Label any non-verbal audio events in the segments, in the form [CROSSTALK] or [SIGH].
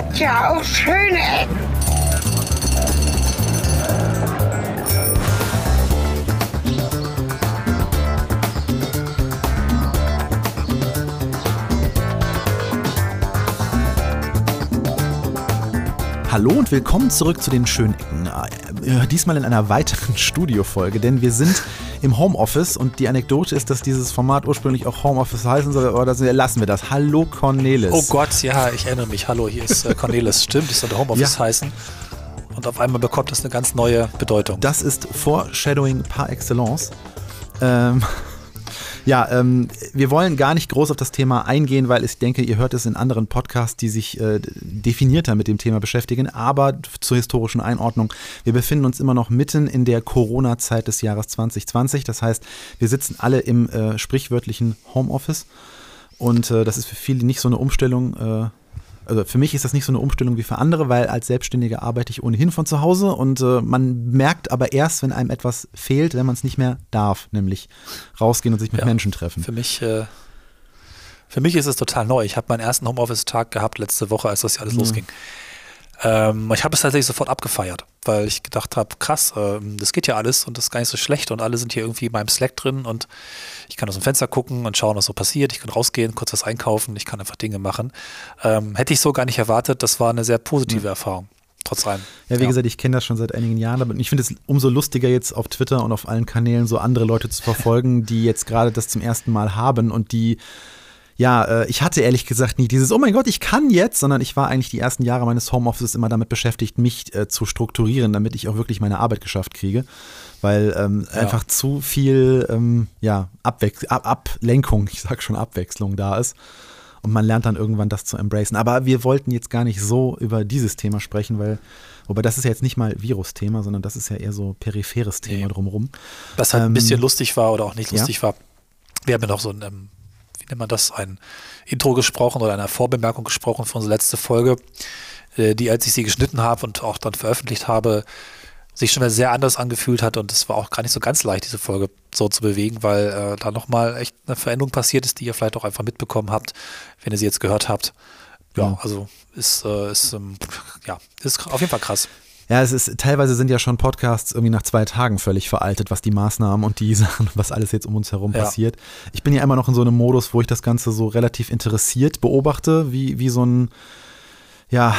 hat ja auch schöne Ecken. Hallo und willkommen zurück zu den schönen Ecken. Äh, diesmal in einer weiteren [LAUGHS] Studiofolge, denn wir sind im Homeoffice und die Anekdote ist, dass dieses Format ursprünglich auch Homeoffice heißen soll, aber das lassen wir das. Hallo Cornelis. Oh Gott, ja, ich erinnere mich. Hallo, hier ist äh, Cornelis. [LAUGHS] Stimmt, das sollte Homeoffice ja. heißen. Und auf einmal bekommt das eine ganz neue Bedeutung. Das ist Foreshadowing par excellence. Ähm, ja, ähm, wir wollen gar nicht groß auf das Thema eingehen, weil ich denke, ihr hört es in anderen Podcasts, die sich äh, definierter mit dem Thema beschäftigen. Aber zur historischen Einordnung, wir befinden uns immer noch mitten in der Corona-Zeit des Jahres 2020. Das heißt, wir sitzen alle im äh, sprichwörtlichen Homeoffice. Und äh, das ist für viele nicht so eine Umstellung, äh, also für mich ist das nicht so eine Umstellung wie für andere, weil als Selbstständiger arbeite ich ohnehin von zu Hause und äh, man merkt aber erst, wenn einem etwas fehlt, wenn man es nicht mehr darf, nämlich rausgehen und sich mit ja, Menschen treffen. Für mich, äh, für mich ist es total neu. Ich habe meinen ersten Homeoffice-Tag gehabt letzte Woche, als das hier alles ja. losging. Ähm, ich habe es tatsächlich sofort abgefeiert, weil ich gedacht habe, krass, äh, das geht ja alles und das ist gar nicht so schlecht und alle sind hier irgendwie in meinem Slack drin und ich kann aus dem Fenster gucken und schauen, was so passiert. Ich kann rausgehen, kurz was einkaufen, ich kann einfach Dinge machen. Ähm, hätte ich so gar nicht erwartet, das war eine sehr positive mhm. Erfahrung. Trotz allem. Ja, wie ja. gesagt, ich kenne das schon seit einigen Jahren, aber ich finde es umso lustiger jetzt auf Twitter und auf allen Kanälen so andere Leute zu verfolgen, die jetzt gerade das zum ersten Mal haben und die ja, äh, ich hatte ehrlich gesagt nie dieses, oh mein Gott, ich kann jetzt, sondern ich war eigentlich die ersten Jahre meines Homeoffices immer damit beschäftigt, mich äh, zu strukturieren, damit ich auch wirklich meine Arbeit geschafft kriege. Weil ähm, ja. einfach zu viel ähm, ja, Abwech Ab Ablenkung, [LAUGHS] ich sag schon Abwechslung da ist. Und man lernt dann irgendwann das zu embracen. Aber wir wollten jetzt gar nicht so über dieses Thema sprechen, weil, wobei das ist ja jetzt nicht mal Virus-Thema, sondern das ist ja eher so peripheres Thema nee. drumherum. Was halt ähm, ein bisschen lustig war oder auch nicht lustig ja. war. Wir haben ja noch so ein ähm, nennt man das, ein Intro gesprochen oder eine Vorbemerkung gesprochen für unsere letzte Folge, äh, die, als ich sie geschnitten habe und auch dann veröffentlicht habe, sich schon mal sehr anders angefühlt hat und es war auch gar nicht so ganz leicht, diese Folge so zu bewegen, weil äh, da nochmal echt eine Veränderung passiert ist, die ihr vielleicht auch einfach mitbekommen habt, wenn ihr sie jetzt gehört habt. Ja, also ist, äh, ist, ähm, ja, ist auf jeden Fall krass. Ja, es ist, teilweise sind ja schon Podcasts irgendwie nach zwei Tagen völlig veraltet, was die Maßnahmen und die [LAUGHS] Sachen, was alles jetzt um uns herum ja. passiert. Ich bin ja immer noch in so einem Modus, wo ich das Ganze so relativ interessiert beobachte, wie, wie so ein, ja,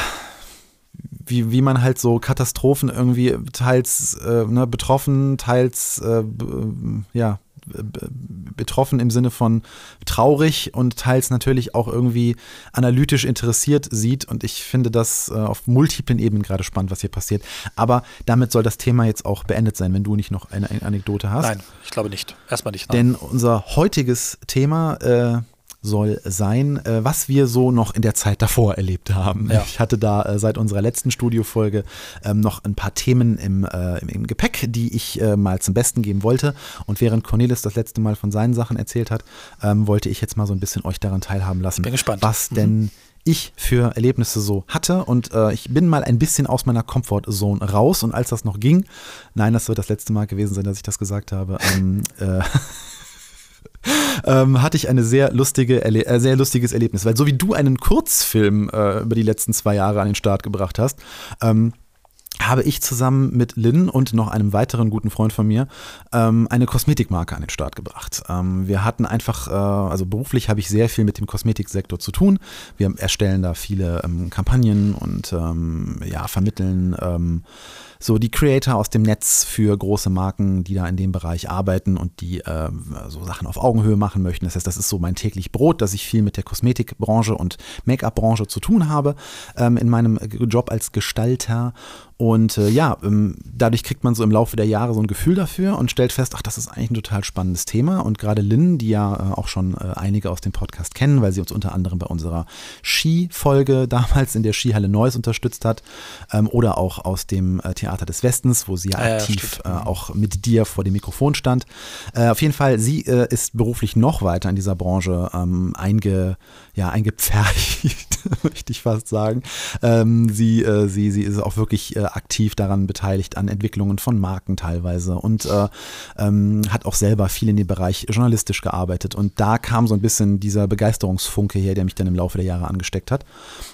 wie, wie man halt so Katastrophen irgendwie teils äh, ne, betroffen, teils äh, ja, betroffen im Sinne von traurig und teils natürlich auch irgendwie analytisch interessiert sieht. Und ich finde das äh, auf multiplen Ebenen gerade spannend, was hier passiert. Aber damit soll das Thema jetzt auch beendet sein, wenn du nicht noch eine, Anekdote hast. Nein, ich glaube nicht. Erstmal nicht. Nein. Denn unser heutiges Thema äh, soll sein, äh, was wir so noch in der Zeit davor erlebt haben. Ja. Ich hatte da äh, seit unserer letzten Studiofolge ähm, noch ein paar Themen im, äh, im, Gepäck, die ich mal zum Besten geben wollte. Und während Cornelis das letzte Mal von seinen Sachen erzählt hat, ähm, wollte ich jetzt mal so ein bisschen euch daran teilhaben lassen. Bin gespannt. Was mhm. denn ich für Erlebnisse so hatte. Und äh, ich bin mal ein bisschen aus meiner Comfortzone raus. Und als das noch ging, nein, das wird das letzte Mal gewesen sein, dass ich das gesagt habe, ähm, äh, [LAUGHS] ähm, hatte ich eine sehr lustige, äh, sehr lustiges Erlebnis. Weil so wie du einen Kurzfilm äh, über die letzten zwei Jahre an den Start gebracht hast, ähm, habe ich zusammen mit Lynn und noch einem weiteren guten Freund von mir ähm, eine Kosmetikmarke an den Start gebracht. Ähm, wir hatten einfach, äh, also beruflich habe ich sehr viel mit dem Kosmetiksektor zu tun. Wir erstellen da viele ähm, Kampagnen und ähm, ja, vermitteln ähm, so die Creator aus dem Netz für große Marken, die da in dem Bereich arbeiten und die äh, so Sachen auf Augenhöhe machen möchten. Das heißt, das ist so mein täglich Brot, dass ich viel mit der Kosmetikbranche und Make-up-Branche zu tun habe ähm, in meinem Job als Gestalter. Und äh, ja, ähm, dadurch kriegt man so im Laufe der Jahre so ein Gefühl dafür und stellt fest, ach, das ist eigentlich ein total spannendes Thema. Und gerade Lynn, die ja äh, auch schon äh, einige aus dem Podcast kennen, weil sie uns unter anderem bei unserer Ski-Folge [LAUGHS] damals in der Skihalle Neuss unterstützt hat ähm, oder auch aus dem äh, Theater des Westens, wo sie ja aktiv äh, auch mit dir vor dem Mikrofon stand. Äh, auf jeden Fall, sie ist beruflich noch weiter in dieser Branche ähm, einge, ja, eingepfercht, [LAUGHS] möchte ich fast sagen. Ähm, sie, sie, sie ist auch wirklich aktiv daran beteiligt, an Entwicklungen von Marken teilweise und äh, ähm, hat auch selber viel in dem Bereich journalistisch gearbeitet. Und da kam so ein bisschen dieser Begeisterungsfunke her, der mich dann im Laufe der Jahre angesteckt hat.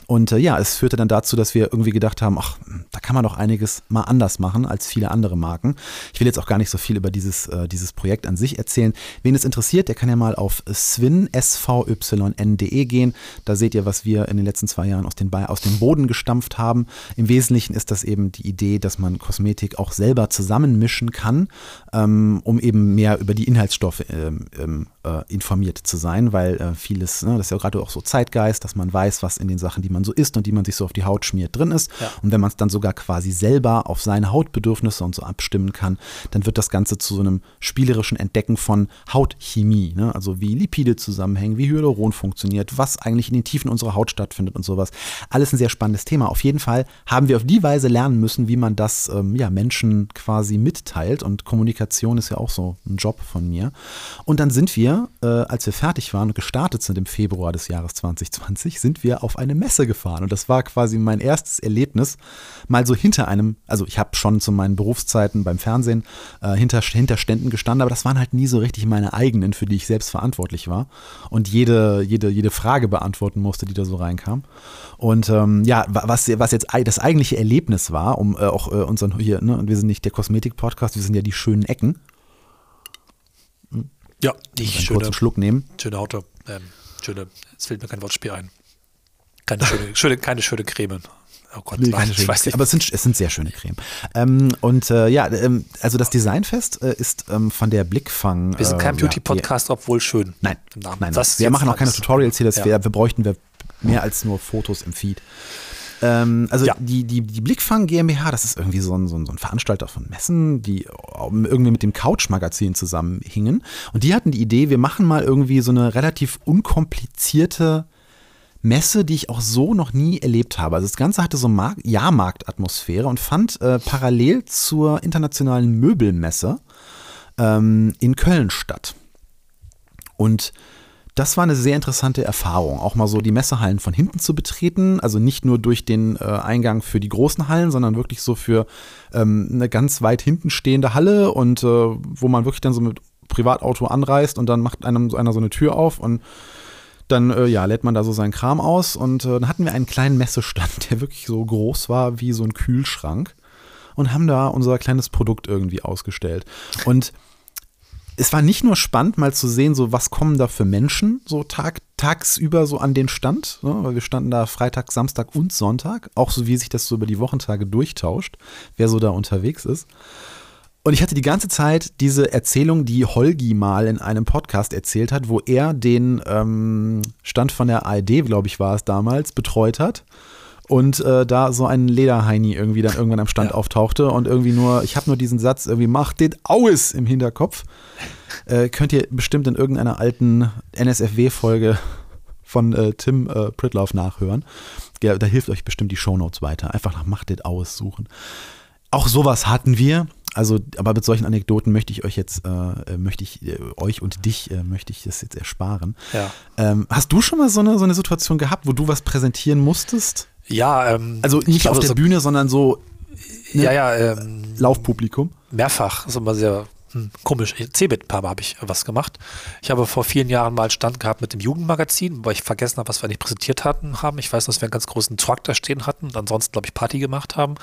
Und äh, ja, es führte dann dazu, dass wir irgendwie gedacht haben, ach, da kann man doch einiges mal anders machen als viele andere Marken. Ich will jetzt auch gar nicht so viel über dieses, äh, dieses Projekt an sich erzählen. Wen es interessiert, der kann ja mal auf swin, svyn.de gehen. Da seht ihr, was wir in den letzten zwei Jahren aus, den, aus dem Boden gestampft haben. Im Wesentlichen ist das eben die Idee, dass man Kosmetik auch selber zusammenmischen kann, ähm, um eben mehr über die Inhaltsstoffe ähm, ähm, äh, informiert zu sein, weil äh, vieles, ne, das ist ja gerade auch so Zeitgeist, dass man weiß, was in den Sachen, die man so isst und die man sich so auf die Haut schmiert, drin ist. Ja. Und wenn man es dann sogar quasi selber auf seine Hautbedürfnisse und so abstimmen kann, dann wird das Ganze zu so einem spielerischen Entdecken von Hautchemie. Ne? Also wie Lipide zusammenhängen, wie Hyaluron funktioniert, was eigentlich in den Tiefen unserer Haut stattfindet und sowas. Alles ein sehr spannendes Thema. Auf jeden Fall haben wir auf die Weise lernen müssen, wie man das ähm, ja, Menschen quasi mitteilt. Und Kommunikation ist ja auch so ein Job von mir. Und dann sind wir, äh, als wir fertig waren und gestartet sind im Februar des Jahres 2020, sind wir auf eine Messe gefahren. Und das war quasi mein erstes Erlebnis, mal so hinter einem, also ich habe schon zu meinen Berufszeiten beim Fernsehen äh, hinter, hinter Ständen gestanden, aber das waren halt nie so richtig meine eigenen, für die ich selbst verantwortlich war und jede, jede, jede Frage beantworten musste, die da so reinkam. Und ähm, ja, was, was jetzt das eigentliche Erlebnis war, um äh, auch äh, unseren hier, ne, wir sind nicht der Kosmetik-Podcast, wir sind ja die schönen Ecken. Ja, ich einen schöne, kurzen Schluck nehmen. Schöne Auto. Ähm, schöne, jetzt fällt mir kein Wortspiel ein. Keine schöne, [LAUGHS] schöne, keine schöne Creme. Oh Gott, nee, nein, ich weiß nicht. Aber es sind, es sind sehr schöne Creme. Ähm, und äh, ja, ähm, also das Designfest äh, ist ähm, von der Blickfang. Wir sind kein äh, Beauty-Podcast, ja, obwohl schön. Nein, nein, das wir machen auch keine Tutorials hier. Das ja. wär, wir bräuchten wir mehr als nur Fotos im Feed. Ähm, also ja. die, die, die Blickfang GmbH, das ist irgendwie so ein, so ein, so ein Veranstalter von Messen, die irgendwie mit dem Couch-Magazin zusammenhingen. Und die hatten die Idee, wir machen mal irgendwie so eine relativ unkomplizierte Messe, die ich auch so noch nie erlebt habe. Also das Ganze hatte so Mar Jahrmarktatmosphäre und fand äh, parallel zur internationalen Möbelmesse ähm, in Köln statt. Und das war eine sehr interessante Erfahrung, auch mal so die Messehallen von hinten zu betreten. Also nicht nur durch den äh, Eingang für die großen Hallen, sondern wirklich so für ähm, eine ganz weit hinten stehende Halle und äh, wo man wirklich dann so mit Privatauto anreist und dann macht einem einer so eine Tür auf und dann äh, ja, lädt man da so seinen Kram aus und äh, dann hatten wir einen kleinen Messestand, [LAUGHS] der wirklich so groß war wie so ein Kühlschrank und haben da unser kleines Produkt irgendwie ausgestellt. Und es war nicht nur spannend, mal zu sehen, so was kommen da für Menschen so tag, tagsüber so an den Stand, ne? weil wir standen da Freitag, Samstag und Sonntag, auch so wie sich das so über die Wochentage durchtauscht, wer so da unterwegs ist. Und ich hatte die ganze Zeit diese Erzählung, die Holgi mal in einem Podcast erzählt hat, wo er den ähm, Stand von der ARD, glaube ich, war es damals, betreut hat. Und äh, da so ein Lederheini irgendwie dann irgendwann am Stand ja. auftauchte und irgendwie nur, ich habe nur diesen Satz irgendwie, mach den Aues im Hinterkopf. Äh, könnt ihr bestimmt in irgendeiner alten NSFW-Folge von äh, Tim äh, Pritloff nachhören. Ja, da hilft euch bestimmt die Shownotes weiter. Einfach nach Macht it aus suchen. Auch sowas hatten wir. Also, aber mit solchen Anekdoten möchte ich euch jetzt, äh, äh, möchte ich äh, euch und dich, äh, möchte ich das jetzt ersparen. Ja. Ähm, hast du schon mal so eine, so eine Situation gehabt, wo du was präsentieren musstest? Ja, ähm, also nicht glaube, auf der so, Bühne, sondern so ne, ja, ja, ähm, Laufpublikum. Mehrfach, das ist immer sehr hm, komisch. Cebit ein paar Mal habe ich was gemacht. Ich habe vor vielen Jahren mal Stand gehabt mit dem Jugendmagazin, weil ich vergessen habe, was wir eigentlich präsentiert hatten haben. Ich weiß, dass wir einen ganz großen Truck da stehen hatten und ansonsten, glaube ich, Party gemacht haben.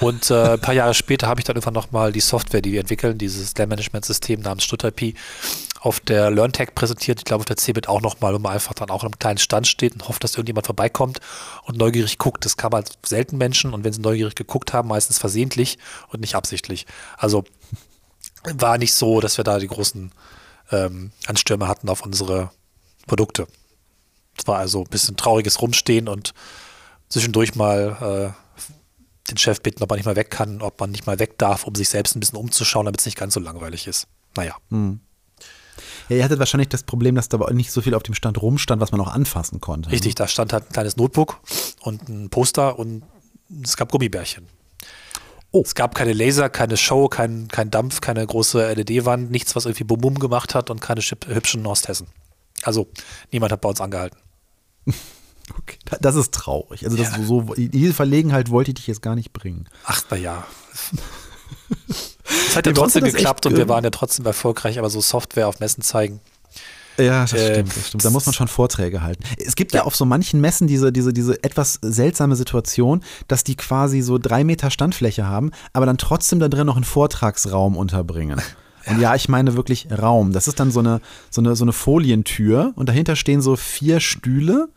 Und äh, ein paar Jahre später habe ich dann irgendwann nochmal die Software, die wir entwickeln, dieses Lernmanagement-System namens Stutterpi, auf der LearnTech präsentiert. Ich glaube, auf der CeBIT auch nochmal, wo man einfach dann auch in einem kleinen Stand steht und hofft, dass irgendjemand vorbeikommt und neugierig guckt. Das kann man selten Menschen und wenn sie neugierig geguckt haben, meistens versehentlich und nicht absichtlich. Also war nicht so, dass wir da die großen ähm, Anstürme hatten auf unsere Produkte. Es war also ein bisschen trauriges Rumstehen und zwischendurch mal äh, den Chef bitten, ob man nicht mal weg kann, ob man nicht mal weg darf, um sich selbst ein bisschen umzuschauen, damit es nicht ganz so langweilig ist. Naja. Hm. Ja, ihr hattet wahrscheinlich das Problem, dass da nicht so viel auf dem Stand rumstand, was man auch anfassen konnte. Richtig, da stand halt ein kleines Notebook und ein Poster und es gab Gummibärchen. Oh. Es gab keine Laser, keine Show, kein, kein Dampf, keine große LED-Wand, nichts, was irgendwie Bum-Bum gemacht hat und keine hübschen Osthessen. Also niemand hat bei uns angehalten. [LAUGHS] Okay, das ist traurig. Also das ja. so, diese Verlegenheit wollte ich dich jetzt gar nicht bringen. Ach, na ja. [LAUGHS] Es hat ja trotzdem geklappt und wir waren ja trotzdem erfolgreich, aber so Software auf Messen zeigen. Ja, das, äh, stimmt, das stimmt. Da muss man schon Vorträge halten. Es gibt ja, ja auf so manchen Messen diese, diese, diese etwas seltsame Situation, dass die quasi so drei Meter Standfläche haben, aber dann trotzdem da drin noch einen Vortragsraum unterbringen. Und ja, ich meine wirklich Raum. Das ist dann so eine, so eine, so eine Folientür und dahinter stehen so vier Stühle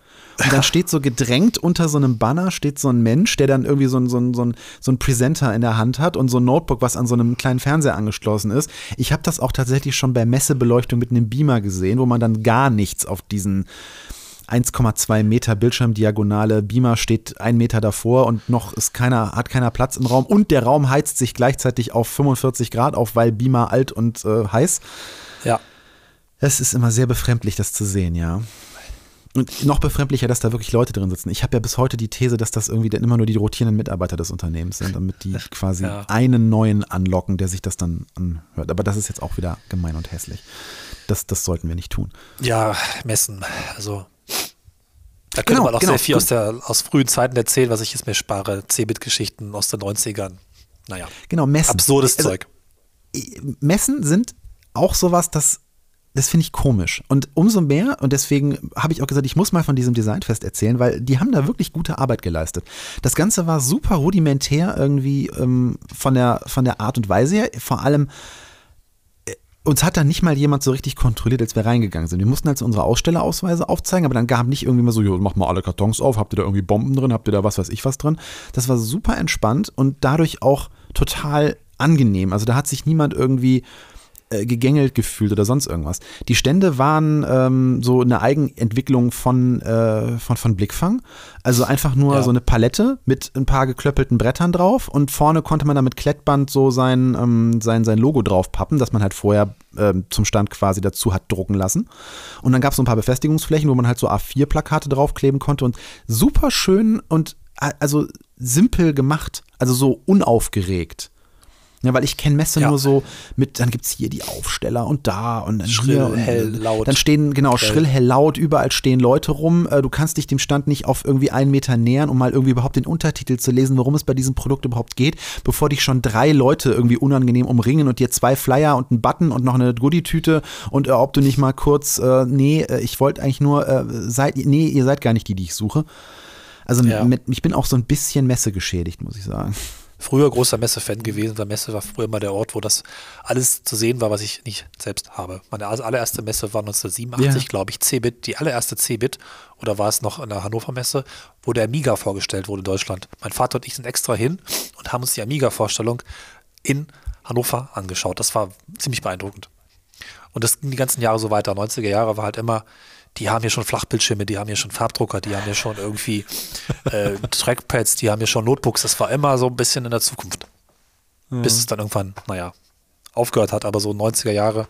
und dann steht so gedrängt unter so einem Banner steht so ein Mensch, der dann irgendwie so ein, so ein, so ein, so ein Presenter in der Hand hat und so ein Notebook, was an so einem kleinen Fernseher angeschlossen ist. Ich habe das auch tatsächlich schon bei Messebeleuchtung mit einem Beamer gesehen, wo man dann gar nichts auf diesen 1,2 Meter Bildschirmdiagonale Beamer steht ein Meter davor und noch ist keiner, hat keiner Platz im Raum und der Raum heizt sich gleichzeitig auf 45 Grad auf, weil Beamer alt und äh, heiß. Ja. Es ist immer sehr befremdlich, das zu sehen, ja. Und noch befremdlicher, dass da wirklich Leute drin sitzen. Ich habe ja bis heute die These, dass das irgendwie dann immer nur die rotierenden Mitarbeiter des Unternehmens sind, damit die [LAUGHS] quasi ja. einen neuen anlocken, der sich das dann anhört. Aber das ist jetzt auch wieder gemein und hässlich. Das, das sollten wir nicht tun. Ja, messen. Also da könnte genau, man auch genau. sehr viel aus, der, aus frühen Zeiten erzählen, was ich jetzt mir spare. C-Bit-Geschichten aus den 90ern. Naja. Genau, Messen. Absurdes also, Zeug. Messen sind auch sowas, das das finde ich komisch. Und umso mehr, und deswegen habe ich auch gesagt, ich muss mal von diesem Designfest erzählen, weil die haben da wirklich gute Arbeit geleistet. Das Ganze war super rudimentär irgendwie ähm, von, der, von der Art und Weise her. Vor allem, äh, uns hat da nicht mal jemand so richtig kontrolliert, als wir reingegangen sind. Wir mussten also unsere Ausstellerausweise aufzeigen, aber dann gab nicht irgendwie mal so, jo, mach mal alle Kartons auf, habt ihr da irgendwie Bomben drin, habt ihr da was weiß ich was drin. Das war super entspannt und dadurch auch total angenehm. Also da hat sich niemand irgendwie äh, gegängelt gefühlt oder sonst irgendwas. Die Stände waren ähm, so eine Eigenentwicklung von, äh, von, von Blickfang. Also einfach nur ja. so eine Palette mit ein paar geklöppelten Brettern drauf und vorne konnte man dann mit Klettband so sein, ähm, sein, sein Logo drauf pappen, das man halt vorher ähm, zum Stand quasi dazu hat drucken lassen. Und dann gab es so ein paar Befestigungsflächen, wo man halt so A4-Plakate draufkleben konnte und super schön und also simpel gemacht, also so unaufgeregt. Ja, weil ich kenne Messe ja. nur so mit, dann gibt es hier die Aufsteller und da und dann schrill, hier und hell, laut. Dann stehen, genau, hell. schrill, hell, laut, überall stehen Leute rum. Äh, du kannst dich dem Stand nicht auf irgendwie einen Meter nähern, um mal irgendwie überhaupt den Untertitel zu lesen, worum es bei diesem Produkt überhaupt geht, bevor dich schon drei Leute irgendwie unangenehm umringen und dir zwei Flyer und einen Button und noch eine Goodie-Tüte und äh, ob du nicht mal kurz, äh, nee, äh, ich wollte eigentlich nur, äh, seid, nee, ihr seid gar nicht die, die ich suche. Also ja. mit, ich bin auch so ein bisschen Messe geschädigt, muss ich sagen früher großer Messe-Fan gewesen. Der Messe war früher immer der Ort, wo das alles zu sehen war, was ich nicht selbst habe. Meine allererste Messe war 1987, ja. glaube ich, Cebit, die allererste Cebit, oder war es noch in der Hannover Messe, wo der Amiga vorgestellt wurde in Deutschland. Mein Vater und ich sind extra hin und haben uns die Amiga-Vorstellung in Hannover angeschaut. Das war ziemlich beeindruckend. Und das ging die ganzen Jahre so weiter. 90er Jahre war halt immer die haben hier schon Flachbildschirme, die haben hier schon Farbdrucker, die haben hier schon irgendwie äh, [LAUGHS] Trackpads, die haben hier schon Notebooks. Das war immer so ein bisschen in der Zukunft. Mhm. Bis es dann irgendwann, naja, aufgehört hat. Aber so 90er Jahre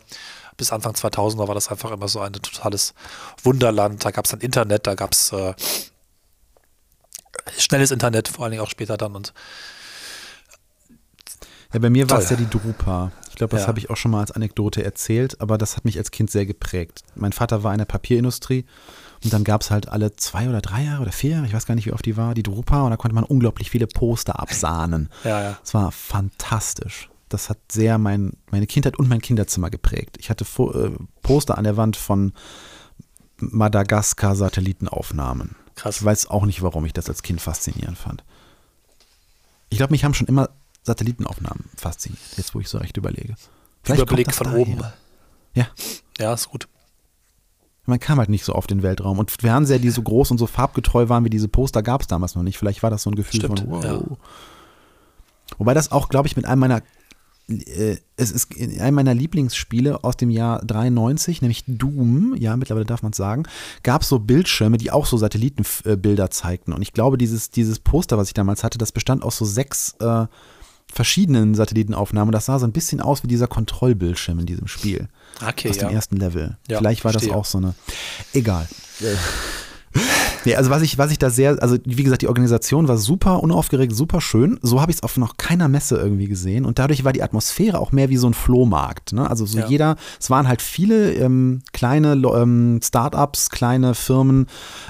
bis Anfang 2000er war das einfach immer so ein totales Wunderland. Da gab es dann Internet, da gab es äh, schnelles Internet, vor allen Dingen auch später dann. Und ja, bei mir war es ja die Drupa glaube, das ja. habe ich auch schon mal als Anekdote erzählt, aber das hat mich als Kind sehr geprägt. Mein Vater war in der Papierindustrie und dann gab es halt alle zwei oder drei Jahre oder vier Jahre, ich weiß gar nicht, wie oft die war, die Drupa und da konnte man unglaublich viele Poster absahnen. [LAUGHS] Ja, ja. Es war fantastisch. Das hat sehr mein, meine Kindheit und mein Kinderzimmer geprägt. Ich hatte äh, Poster an der Wand von Madagaskar-Satellitenaufnahmen. Krass. Ich weiß auch nicht, warum ich das als Kind faszinierend fand. Ich glaube, mich haben schon immer Satellitenaufnahmen fasziniert, jetzt wo ich so recht überlege. Vielleicht Überblick von oben. Ja. Ja, ist gut. Man kam halt nicht so auf den Weltraum. Und Fernseher, die so groß und so farbgetreu waren wie diese Poster, gab es damals noch nicht. Vielleicht war das so ein Gefühl Stimmt, von, wow. Ja. Wobei das auch, glaube ich, mit einem meiner äh, es ist in einem meiner Lieblingsspiele aus dem Jahr 93, nämlich Doom, ja, mittlerweile darf man es sagen, gab es so Bildschirme, die auch so Satellitenbilder zeigten. Und ich glaube, dieses, dieses Poster, was ich damals hatte, das bestand aus so sechs äh, verschiedenen Satellitenaufnahmen. Das sah so ein bisschen aus wie dieser Kontrollbildschirm in diesem Spiel. Okay, aus ja. dem ersten Level. Ja, Vielleicht war verstehe. das auch so eine. Egal. [LAUGHS] Nee, also was ich, was ich da sehr, also wie gesagt, die Organisation war super unaufgeregt, super schön. So habe ich es auf noch keiner Messe irgendwie gesehen. Und dadurch war die Atmosphäre auch mehr wie so ein Flohmarkt. Ne? Also so Ja. jeder, es waren halt viele ähm, kleine ähm, Startups, kleine Firmen,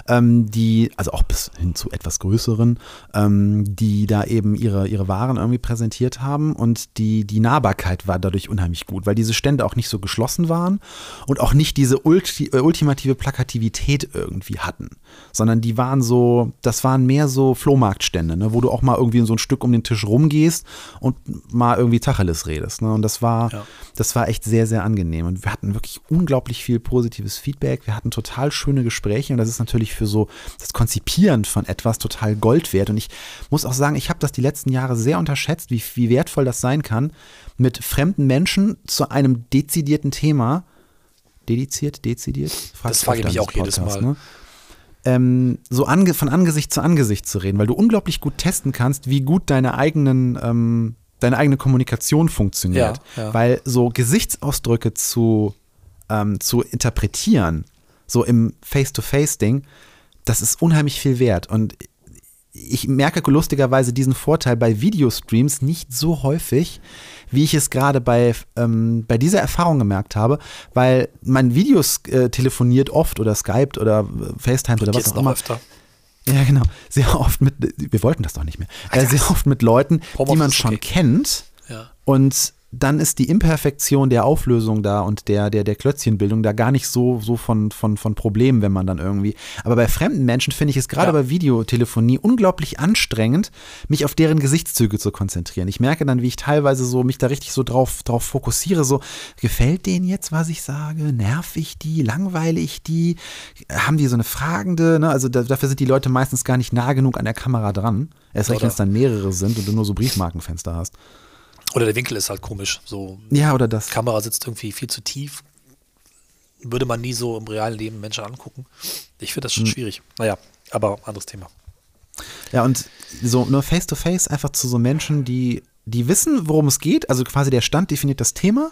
ähm, die, also auch bis hin zu etwas größeren, ähm, die da eben ihre, ihre Waren irgendwie präsentiert haben. Und die, die Nahbarkeit war dadurch unheimlich gut, weil diese Stände auch nicht so geschlossen waren und auch nicht diese ulti ultimative Plakativität irgendwie hatten, sondern die waren so, das waren mehr so Flohmarktstände, ne, wo du auch mal irgendwie so ein Stück um den Tisch rumgehst und mal irgendwie Tacheles redest. Ne, und das war, Ja. das war echt sehr, sehr angenehm. Und wir hatten wirklich unglaublich viel positives Feedback. Wir hatten total schöne Gespräche und das ist natürlich für so das Konzipieren von etwas total Gold wert. Und ich muss auch sagen, ich habe das die letzten Jahre sehr unterschätzt, wie, wie wertvoll das sein kann, mit fremden Menschen zu einem dezidierten Thema dediziert, dezidiert? Das frage ich mich auch jedes diesem Mal. Ne? Ähm, so ange von Angesicht zu Angesicht zu reden, weil du unglaublich gut testen kannst, wie gut deine eigenen, ähm, deine eigene Kommunikation funktioniert. Ja, ja. Weil so Gesichtsausdrücke zu, ähm, zu interpretieren, so im Face-to-Face-Ding, das ist unheimlich viel wert. Und ich merke lustigerweise diesen Vorteil bei Videostreams nicht so häufig, wie ich es gerade bei, ähm, bei dieser Erfahrung gemerkt habe, weil man Videos äh, telefoniert oft oder Skypt oder äh, FaceTime oder was auch immer. öfter. Ja, genau. Sehr oft mit, wir wollten das doch nicht mehr. Äh, sehr oft mit Leuten, die man schon okay. kennt Ja. und dann ist die Imperfektion der Auflösung da und der, der, der Klötzchenbildung da gar nicht so, so von, von, von Problemen, wenn man dann irgendwie. Aber bei fremden Menschen finde ich es gerade Ja. bei Videotelefonie unglaublich anstrengend, mich auf deren Gesichtszüge zu konzentrieren. Ich merke dann, wie ich teilweise so mich da richtig so drauf, drauf fokussiere, so, gefällt denen jetzt, was ich sage? Nerv ich die? Langweile ich die? Haben die so eine fragende, ne? Also da, dafür sind die Leute meistens gar nicht nah genug an der Kamera dran. Erst recht, wenn es dann mehrere sind und du nur so Briefmarkenfenster hast. Oder der Winkel ist halt komisch. So, Ja, oder das. Kamera sitzt irgendwie viel zu tief. Würde man nie so im realen Leben Menschen angucken. Ich finde das schon schwierig. Naja, aber anderes Thema. Ja, und so nur face to face einfach zu so Menschen, die, die wissen, worum es geht. Also quasi der Stand definiert das Thema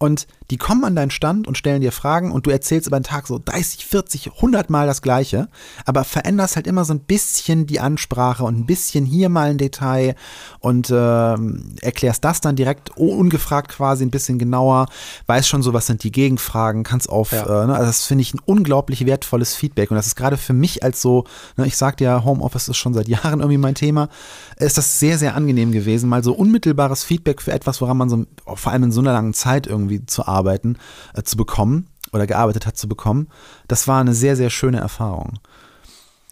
und die kommen an deinen Stand und stellen dir Fragen und du erzählst über den Tag so 30, 40, 100 Mal das Gleiche, aber veränderst halt immer so ein bisschen die Ansprache und ein bisschen hier mal ein Detail und ähm, erklärst das dann direkt ungefragt quasi ein bisschen genauer, weißt schon so, was sind die Gegenfragen, kannst auf, Ja. äh, ne, also das finde ich ein unglaublich wertvolles Feedback und das ist gerade für mich als so, ne, ich sagte ja, Homeoffice ist schon seit Jahren irgendwie mein Thema, ist das sehr, sehr angenehm gewesen, mal so unmittelbares Feedback für etwas, woran man so, vor allem in so einer langen Zeit irgendwie zu arbeiten, äh, zu bekommen oder gearbeitet hat zu bekommen. Das war eine sehr, sehr schöne Erfahrung.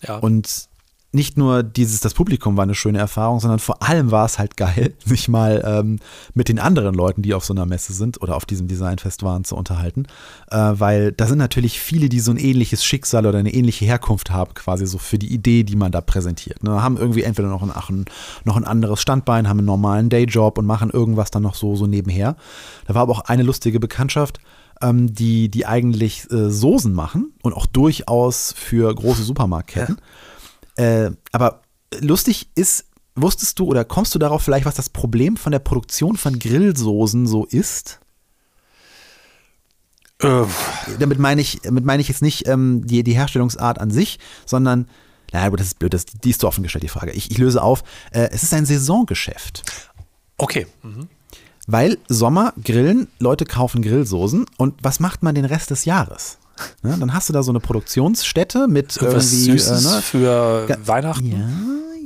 Ja. Und nicht nur dieses, das Publikum war eine schöne Erfahrung, sondern vor allem war es halt geil, [LAUGHS] sich mal ähm, mit den anderen Leuten, die auf so einer Messe sind oder auf diesem Designfest waren, zu unterhalten. Äh, weil da sind natürlich viele, die so ein ähnliches Schicksal oder eine ähnliche Herkunft haben, quasi so für die Idee, die man da präsentiert. Ne? Haben irgendwie entweder noch ein, ein, noch ein anderes Standbein, haben einen normalen Dayjob und machen irgendwas dann noch so, so nebenher. Da war aber auch eine lustige Bekanntschaft, ähm, die, die eigentlich äh, Soßen machen und auch durchaus für große Supermarktketten. Äh, aber lustig ist, wusstest du oder kommst du darauf vielleicht, was das Problem von der Produktion von Grillsoßen so ist? Äh, Damit meine ich, damit meine ich jetzt nicht ähm, die, die Herstellungsart an sich, sondern, naja, gut, das ist blöd, das, die ist zu offen gestellt, die Frage. Ich, ich löse auf. Äh, es ist ein Saisongeschäft. okay. Mhm. Weil Sommer grillen, Leute kaufen Grillsoßen und was macht man den Rest des Jahres? Ne, dann hast du da so eine Produktionsstätte mit Irgendwas irgendwie Süßes äh, ne, für Ga- Weihnachten.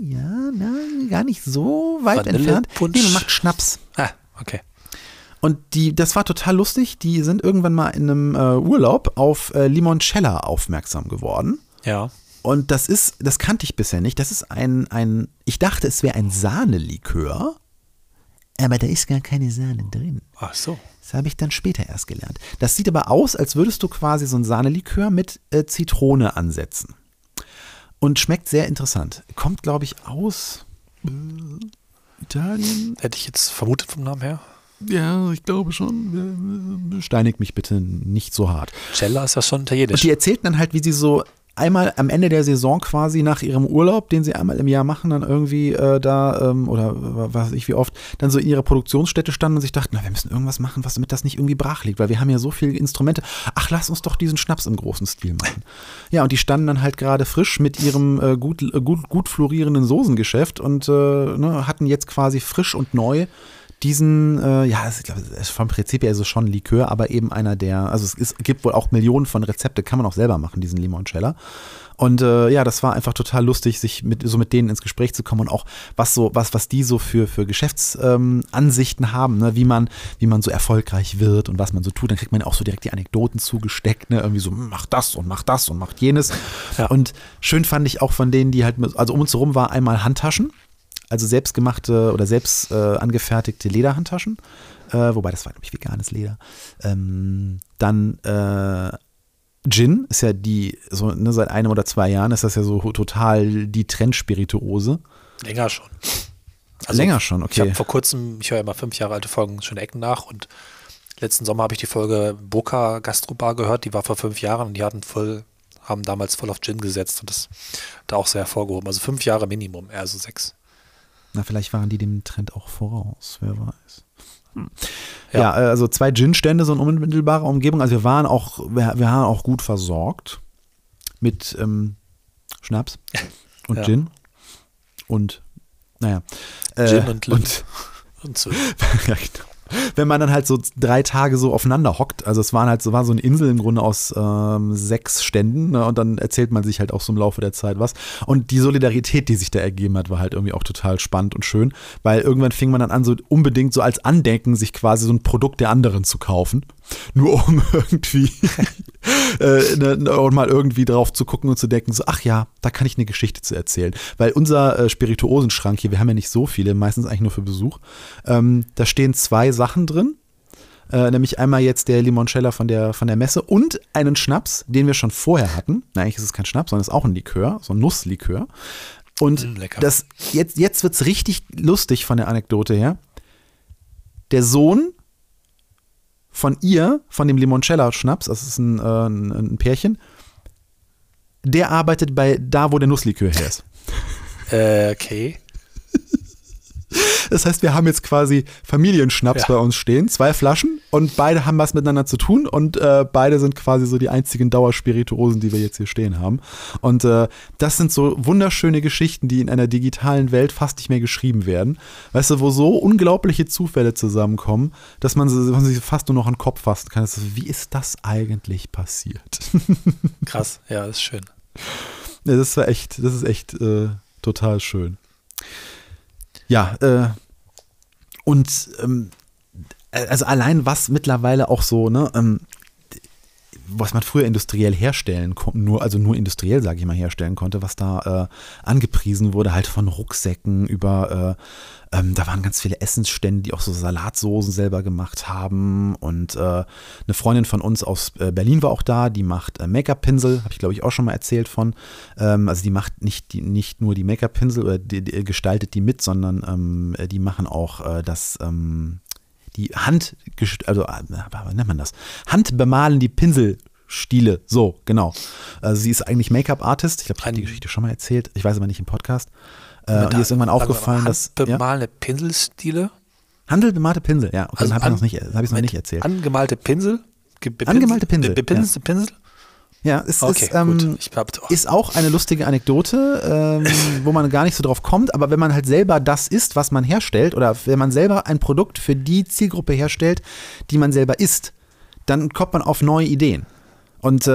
Ja, ja, na, gar nicht so weit Vanillepunsch. entfernt. Nee, man macht Schnaps. Ah, okay. Und die, das war total lustig. Die sind irgendwann mal in einem äh, Urlaub auf äh, Limoncello aufmerksam geworden. Ja. Und das ist, das kannte ich bisher nicht. Das ist ein, ein ich dachte, es wäre ein Sahnelikör. Aber da ist gar keine Sahne drin. Ach so. Das habe ich dann später erst gelernt. Das sieht aber aus, als würdest du quasi so ein Sahnelikör mit äh, Zitrone ansetzen. Und schmeckt sehr interessant. Kommt, glaube ich, aus äh, Italien. Hätte ich jetzt vermutet vom Namen her. Ja, ich glaube schon. Steinigt mich bitte nicht so hart. Cella ist ja schon Und italienisch. die erzählten dann halt, wie sie so einmal am Ende der Saison quasi nach ihrem Urlaub, den sie einmal im Jahr machen, dann irgendwie äh, da ähm, oder weiß ich wie oft, dann so in ihrer Produktionsstätte standen und sich dachten, na, wir müssen irgendwas machen, was damit das nicht irgendwie brach liegt, weil wir haben ja so viele Instrumente. Ach, lass uns doch diesen Schnaps im großen Stil machen. Ja, und die standen dann halt gerade frisch mit ihrem äh, gut, äh, gut, gut florierenden Soßengeschäft und äh, ne, hatten jetzt quasi frisch und neu diesen, äh, ja, ich glaube, vom Prinzip her ist es schon Likör, aber eben einer der, also es, ist, gibt wohl auch Millionen von Rezepte, kann man auch selber machen, diesen Limoncello. Und äh, ja, das war einfach total lustig, sich mit so mit denen ins Gespräch zu kommen und auch was so, was, was die so für, für Geschäftsansichten ähm, haben, ne? wie man, wie man so erfolgreich wird und was man so tut. Dann kriegt man ja auch so direkt die Anekdoten zugesteckt, ne? Irgendwie so, mach das und mach das und mach jenes. Ja. Und schön fand ich auch von denen, die halt, also um uns herum war einmal Handtaschen also selbstgemachte oder selbst äh, angefertigte Lederhandtaschen. Äh, wobei das war, glaube ich, veganes Leder. Ähm, dann äh, Gin ist ja die, so ne, seit einem oder zwei Jahren ist das ja so total die Trendspirituose. Länger schon. Also, Länger schon, okay. Ich habe vor kurzem, ich höre immer fünf Jahre alte Folgen Schöne Ecken nach und letzten Sommer habe ich die Folge Boca Gastrobar gehört, die war vor fünf Jahren und die hatten voll, haben damals voll auf Gin gesetzt und das da auch sehr hervorgehoben. Also fünf Jahre Minimum, eher so sechs. Na, vielleicht waren die dem Trend auch voraus, wer weiß. Hm. Ja. ja. also zwei Gin-Stände, so in unmittelbarer Umgebung. Also wir waren auch, wir, wir waren auch gut versorgt mit ähm, Schnaps und [LAUGHS] ja. Gin und naja. Äh, Gin und, und, [LAUGHS] und so. ja, genau wenn man dann halt so drei Tage so aufeinander hockt. Also es waren halt so, war so eine Insel im Grunde aus ähm, sechs Ständen ne? und dann erzählt man sich halt auch so im Laufe der Zeit was. Und die Solidarität, die sich da ergeben hat, war halt irgendwie auch total spannend und schön, weil irgendwann fing man dann an, so unbedingt so als Andenken sich quasi so ein Produkt der anderen zu kaufen nur um [LAUGHS] irgendwie [LAUGHS] äh, ne, ne, mal irgendwie drauf zu gucken und zu denken, so, ach ja, da kann ich eine Geschichte zu erzählen. Weil unser äh, Spirituosenschrank hier, wir haben ja nicht so viele, meistens eigentlich nur für Besuch, ähm, da stehen zwei Sachen drin. Äh, nämlich einmal jetzt der Limoncello von der, von der Messe und einen Schnaps, den wir schon vorher hatten. Na, eigentlich ist es kein Schnaps, sondern es ist auch ein Likör, so ein Nusslikör. Und mm, das, jetzt, jetzt wird es richtig lustig von der Anekdote her. Der Sohn von ihr, von dem Limoncello-Schnaps, das ist ein, äh, ein, Pärchen, der arbeitet bei da, wo der Nusslikör her ist. äh, okay. Das heißt, wir haben jetzt quasi Familienschnaps ja. bei uns stehen, zwei Flaschen und beide haben was miteinander zu tun und äh, beide sind quasi so die einzigen Dauerspirituosen, die wir jetzt hier stehen haben. Und äh, das sind so wunderschöne Geschichten, die in einer digitalen Welt fast nicht mehr geschrieben werden. Weißt du, wo so unglaubliche Zufälle zusammenkommen, dass man, man sich fast nur noch an den Kopf fassen kann. Ist, wie ist das eigentlich passiert? [LAUGHS] Krass, ja, ist schön. Ja, das war echt, das ist echt äh, total schön. Ja, äh, und ähm, also allein was mittlerweile auch so, ne, ähm, was man früher industriell herstellen konnte, nur, also nur industriell, sage ich mal, herstellen konnte, was da äh, angepriesen wurde, halt von Rucksäcken über, äh, ähm, da waren ganz viele Essensstände, die auch so Salatsoßen selber gemacht haben. Und äh, eine Freundin von uns aus äh, Berlin war auch da, die macht äh, Make-up-Pinsel, habe ich glaube ich auch schon mal erzählt von. Ähm, also die macht nicht, die, nicht nur die Make-up-Pinsel oder die, die, gestaltet die mit, sondern ähm, die machen auch äh, das ähm, die Hand, also äh, wie nennt man das? Handbemalen die Pinselstile. So, genau. Also sie ist eigentlich Make-up-Artist. Ich glaube, ich habe die Geschichte schon mal erzählt. Ich weiß aber nicht im Podcast. Äh, und ihr ist irgendwann aufgefallen, dass. Handbemalte ja? Pinselstile? Handbemalte Pinsel, ja. Okay, also dann habe ich es noch, noch nicht erzählt. Angemalte Pinsel? Angemalte Pinsel. Bepinselte ja. Pinsel? Ja, es okay, ist, ähm, ist auch eine lustige Anekdote, ähm, [LAUGHS] wo man gar nicht so drauf kommt, aber wenn man halt selber das isst, was man herstellt, oder wenn man selber ein Produkt für die Zielgruppe herstellt, die man selber isst, dann kommt man auf neue Ideen. Und äh,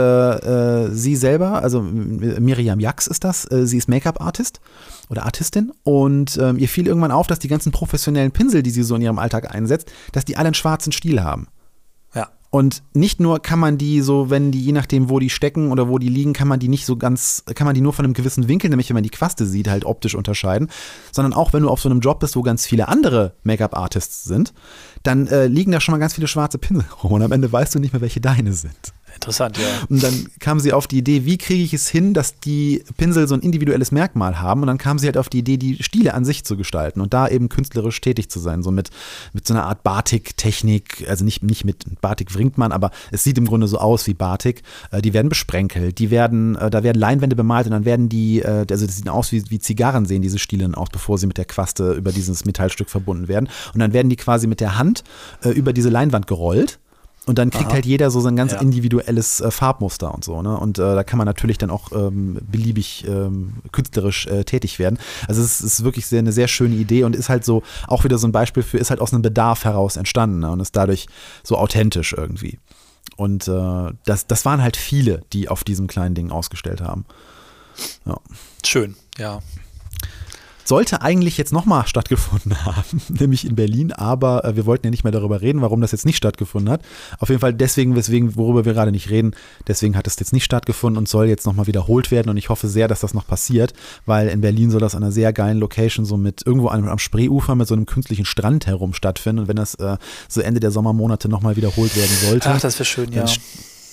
äh, sie selber, also Miriam Jax ist das, äh, sie ist Make-up-Artist oder Artistin und ähm, ihr fiel irgendwann auf, dass die ganzen professionellen Pinsel, die sie so in ihrem Alltag einsetzt, dass die alle einen schwarzen Stiel haben. Und nicht nur kann man die so, wenn die, je nachdem, wo die stecken oder wo die liegen, kann man die nicht so ganz, kann man die nur von einem gewissen Winkel, nämlich wenn man die Quaste sieht, halt optisch unterscheiden, sondern auch wenn du auf so einem Job bist, wo ganz viele andere Make-up-Artists sind, dann äh, liegen da schon mal ganz viele schwarze Pinsel rum und am Ende weißt du nicht mehr, welche deine sind. Interessant, ja. Und dann kam sie auf die Idee, wie kriege ich es hin, dass die Pinsel so ein individuelles Merkmal haben. Und dann kam sie halt auf die Idee, die Stile an sich zu gestalten und da eben künstlerisch tätig zu sein. So mit, mit so einer Art Batik-Technik, also nicht, nicht mit Batik wringt man, aber es sieht im Grunde so aus wie Batik. Äh, die werden besprenkelt, die werden, äh, da werden Leinwände bemalt und dann werden die, äh, also das sieht aus wie, wie Zigarren sehen diese Stile aus, bevor sie mit der Quaste über dieses Metallstück verbunden werden. Und dann werden die quasi mit der Hand über diese Leinwand gerollt und dann kriegt Aha. halt jeder so sein ganz ja. individuelles äh, Farbmuster und so. Ne? Und äh, da kann man natürlich dann auch ähm, beliebig ähm, künstlerisch äh, tätig werden. Also es ist, ist wirklich sehr, eine sehr schöne Idee und ist halt so auch wieder so ein Beispiel für, ist halt aus einem Bedarf heraus entstanden ne? und ist dadurch so authentisch irgendwie. Und äh, das, das waren halt viele, die auf diesem kleinen Ding ausgestellt haben. Ja. Schön, ja sollte eigentlich jetzt nochmal stattgefunden [LAUGHS] haben, nämlich in Berlin, aber äh, wir wollten ja nicht mehr darüber reden, warum das jetzt nicht stattgefunden hat. Auf jeden Fall deswegen, weswegen, worüber wir gerade nicht reden, deswegen hat es jetzt nicht stattgefunden und soll jetzt nochmal wiederholt werden und ich hoffe sehr, dass das noch passiert, weil in Berlin soll das an einer sehr geilen Location so mit irgendwo am, am Spreeufer mit so einem künstlichen Strand herum stattfinden und wenn das äh, so Ende der Sommermonate nochmal wiederholt werden sollte. Ach, das wäre schön, ja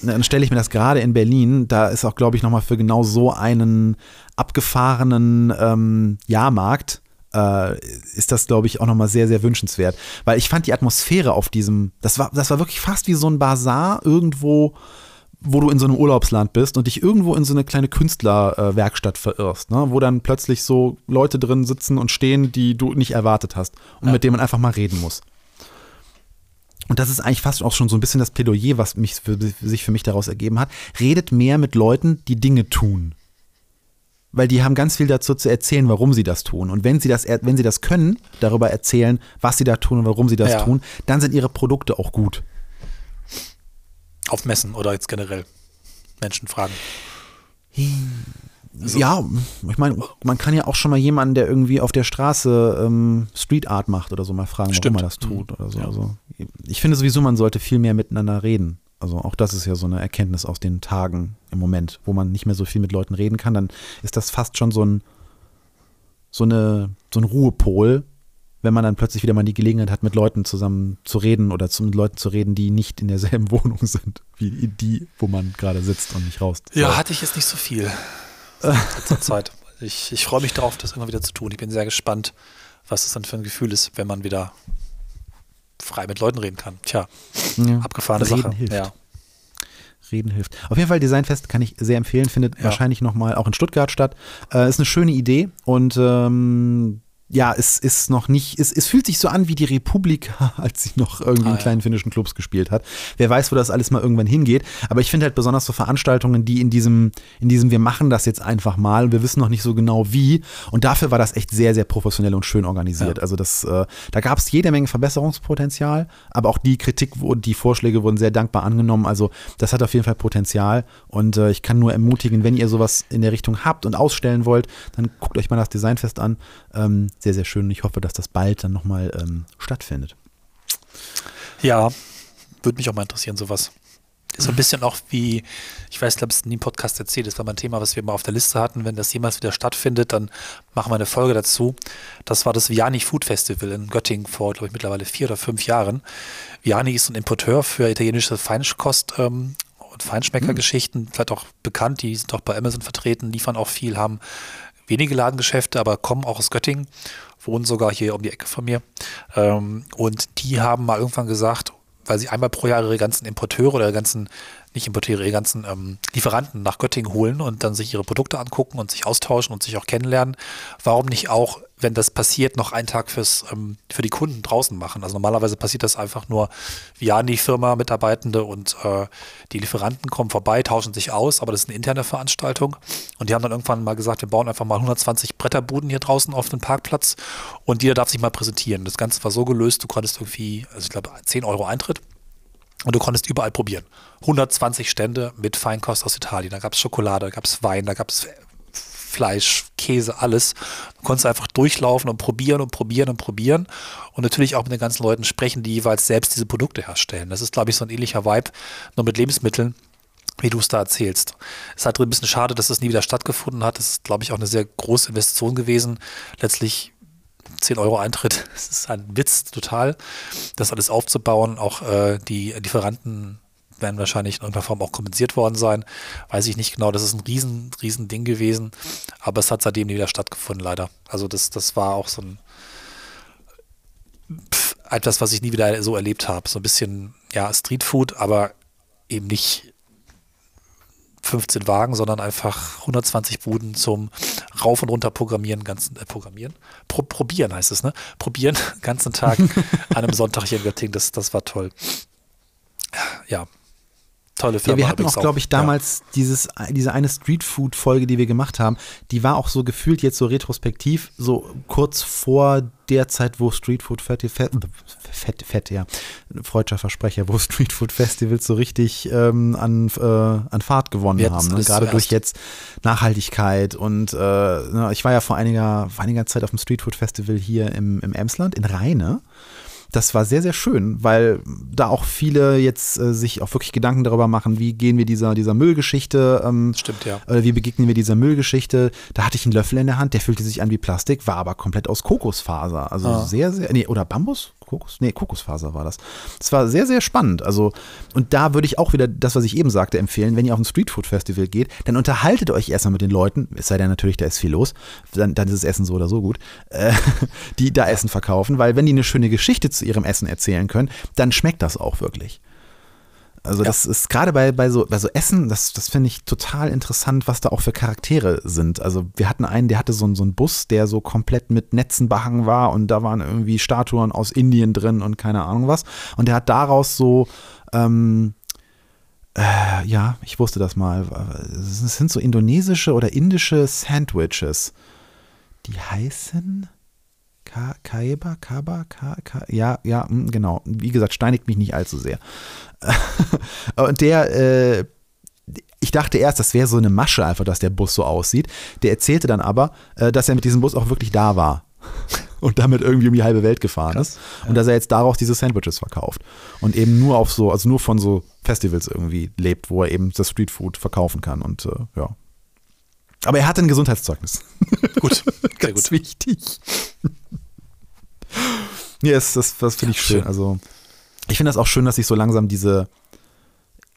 dann stelle ich mir das gerade in Berlin, da ist auch, glaube ich, nochmal für genau so einen abgefahrenen ähm, Jahrmarkt, äh, ist das, glaube ich, auch nochmal sehr, sehr wünschenswert. Weil ich fand die Atmosphäre auf diesem, das war, das war wirklich fast wie so ein Bazar irgendwo, wo du in so einem Urlaubsland bist und dich irgendwo in so eine kleine Künstlerwerkstatt verirrst, ne? wo dann plötzlich so Leute drin sitzen und stehen, die du nicht erwartet hast und ja. mit denen man einfach mal reden muss. Und das ist eigentlich fast auch schon so ein bisschen das Plädoyer, was mich für, sich für mich daraus ergeben hat. Redet mehr mit Leuten, die Dinge tun. Weil die haben ganz viel dazu zu erzählen, warum sie das tun. Und wenn sie das, wenn sie das können, darüber erzählen, was sie da tun und warum sie das ja. tun, dann sind ihre Produkte auch gut. Auf Messen oder jetzt generell Menschen fragen. So. Ja, ich meine, man kann ja auch schon mal jemanden, der irgendwie auf der Straße ähm, Street Art macht oder so, mal fragen, Stimmt. warum er das tut oder so. Ja. Also, ich finde sowieso, man sollte viel mehr miteinander reden. Also auch das ist ja so eine Erkenntnis aus den Tagen im Moment, wo man nicht mehr so viel mit Leuten reden kann. Dann ist das fast schon so ein, so eine, so ein Ruhepol, wenn man dann plötzlich wieder mal die Gelegenheit hat, mit Leuten zusammen zu reden oder zu, mit Leuten zu reden, die nicht in derselben [LAUGHS] Wohnung sind, wie die, wo man gerade sitzt und nicht raus. Ja, hatte ich jetzt nicht so viel [LAUGHS] zur Zeit. Ich, ich freue mich darauf, das immer wieder zu tun. Ich bin sehr gespannt, was das dann für ein Gefühl ist, wenn man wieder frei mit Leuten reden kann. Tja, ja. abgefahrene reden Sache. Hilft. Ja. Reden hilft. Auf jeden Fall Designfest kann ich sehr empfehlen, findet ja. wahrscheinlich nochmal auch in Stuttgart statt. Äh, ist eine schöne Idee und ähm, ja, es ist noch nicht, es, es fühlt sich so an wie die Republika, [LAUGHS] als sie noch irgendwie ah, in kleinen ja. finnischen Clubs gespielt hat. Wer weiß, wo das alles mal irgendwann hingeht. Aber ich finde halt besonders so Veranstaltungen, die in diesem, in diesem, wir machen das jetzt einfach mal und wir wissen noch nicht so genau wie. Und dafür war das echt sehr, sehr professionell und schön organisiert. Ja. Also das, äh, da gab es jede Menge Verbesserungspotenzial, aber auch die Kritik und die Vorschläge wurden sehr dankbar angenommen. Also das hat auf jeden Fall Potenzial. Und äh, ich kann nur ermutigen, wenn ihr sowas in der Richtung habt und ausstellen wollt, dann guckt euch mal das Designfest an. Ähm, sehr, sehr schön. Ich hoffe, dass das bald dann nochmal ähm, stattfindet. Ja, würde mich auch mal interessieren, sowas. So ein bisschen auch wie, ich weiß, ich glaube, es ist nie im Podcast erzählt, das war mal ein Thema, was wir mal auf der Liste hatten. Wenn das jemals wieder stattfindet, dann machen wir eine Folge dazu. Das war das Viani Food Festival in Göttingen vor, glaube ich, mittlerweile vier oder fünf Jahren. Viani ist ein Importeur für italienische Feinkost ähm, und Feinschmeckergeschichten, mhm. vielleicht auch bekannt, die sind auch bei Amazon vertreten, liefern auch viel, haben wenige Ladengeschäfte, aber kommen auch aus Göttingen, wohnen sogar hier um die Ecke von mir. Ähm, und die haben mal irgendwann gesagt, weil sie einmal pro Jahr ihre ganzen Importeure oder ganzen, nicht Importeure, ihre ganzen ähm, Lieferanten nach Göttingen holen und dann sich ihre Produkte angucken und sich austauschen und sich auch kennenlernen. Warum nicht auch wenn das passiert, noch einen Tag fürs, ähm, für die Kunden draußen machen. Also normalerweise passiert das einfach nur via die Firma, Mitarbeitende und äh, die Lieferanten kommen vorbei, tauschen sich aus, aber das ist eine interne Veranstaltung. Und die haben dann irgendwann mal gesagt, wir bauen einfach mal 120 Bretterbuden hier draußen auf den Parkplatz und jeder darf sich mal präsentieren. Das Ganze war so gelöst, du konntest irgendwie, also ich glaube, 10 Euro Eintritt. Und du konntest überall probieren. 120 Stände mit Feinkost aus Italien. Da gab es Schokolade, da gab es Wein, da gab es Fleisch, Käse, alles. Du konntest einfach durchlaufen und probieren und probieren und probieren und natürlich auch mit den ganzen Leuten sprechen, die jeweils selbst diese Produkte herstellen. Das ist, glaube ich, so ein ähnlicher Vibe, nur mit Lebensmitteln wie du es da erzählst. Es ist halt ein bisschen schade, dass es nie wieder stattgefunden hat. Das ist, glaube ich, auch eine sehr große Investition gewesen. Letztlich 10 Euro Eintritt. [LAUGHS] Es ist ein Witz total, das alles aufzubauen, auch äh, die Lieferanten werden wahrscheinlich in irgendeiner Form auch kompensiert worden sein. Weiß ich nicht genau. Das ist ein riesen, riesen Ding gewesen. Aber es hat seitdem nie wieder stattgefunden, leider. Also das, das war auch so ein pff, etwas, was ich nie wieder so erlebt habe. So ein bisschen, ja, Streetfood, aber eben nicht 15 Wagen, sondern einfach 120 Buden zum Rauf und runter programmieren, ganzen äh, programmieren, Pro, probieren heißt es, ne? Probieren, [LAUGHS] ganzen Tag an einem Sonntag hier in Göttingen, das, das war toll. Ja, tolle Firma. Ja, wir hatten auch, glaube ich, damals ja. dieses, diese eine Streetfood-Folge, die wir gemacht haben, die war auch so gefühlt jetzt so retrospektiv, so kurz vor der Zeit, wo Streetfood fett, fett, fett, fett ja, freudscher Versprecher, wo [LAUGHS] Streetfood Festivals so richtig ähm, an, äh, an Fahrt gewonnen haben. Ne? Gerade durch jetzt Nachhaltigkeit und äh, ich war ja vor einiger, vor einiger Zeit auf dem Streetfood Festival hier im, im Emsland in Rheine das war sehr, sehr schön, weil da auch viele jetzt äh, sich auch wirklich Gedanken darüber machen, wie gehen wir dieser, dieser Müllgeschichte. Ähm, Stimmt, ja. Oder wie begegnen wir dieser Müllgeschichte. Da hatte ich einen Löffel in der Hand, der fühlte sich an wie Plastik, war aber komplett aus Kokosfaser. Also ah. sehr, sehr, nee, oder Bambus? Kokos? Nee, Kokosfaser war das. Das war sehr, sehr spannend. Also, und da würde ich auch wieder das, was ich eben sagte, empfehlen, wenn ihr auf ein Streetfood-Festival geht, dann unterhaltet euch erstmal mit den Leuten, es sei denn natürlich, da ist viel los, dann, dann ist das Essen so oder so gut, äh, [LAUGHS] die da Essen verkaufen, weil wenn die eine schöne Geschichte zu ihrem Essen erzählen können, dann schmeckt das auch wirklich. Also ja. das ist gerade bei, bei, so, bei so Essen, das, das finde ich total interessant, was da auch für Charaktere sind. Also wir hatten einen, der hatte so, so einen Bus, der so komplett mit Netzen behangen war und da waren irgendwie Statuen aus Indien drin und keine Ahnung was. Und der hat daraus so, ähm, äh, ja, ich wusste das mal, es sind so indonesische oder indische Sandwiches. Die heißen... Ka Kaeba, Kaba, Ka, Ka, ja, ja, hm, genau. Wie gesagt, steinigt mich nicht allzu sehr. [LAUGHS] und der, äh, ich dachte erst, das wäre so eine Masche einfach, dass der Bus so aussieht. Der erzählte dann aber, äh, dass er mit diesem Bus auch wirklich da war. [LAUGHS] und damit irgendwie um die halbe Welt gefahren ist. Und dass er jetzt daraus diese Sandwiches verkauft. Und eben nur auf so, also nur von so Festivals irgendwie lebt, wo er eben das Streetfood verkaufen kann. Und äh, ja. Aber er hatte ein Gesundheitszeugnis. Gut, [LAUGHS] sehr gut. wichtig. [GASPS] ja, das, das, das finde ich schön. schön. Also ich finde das auch schön, dass sich so langsam diese,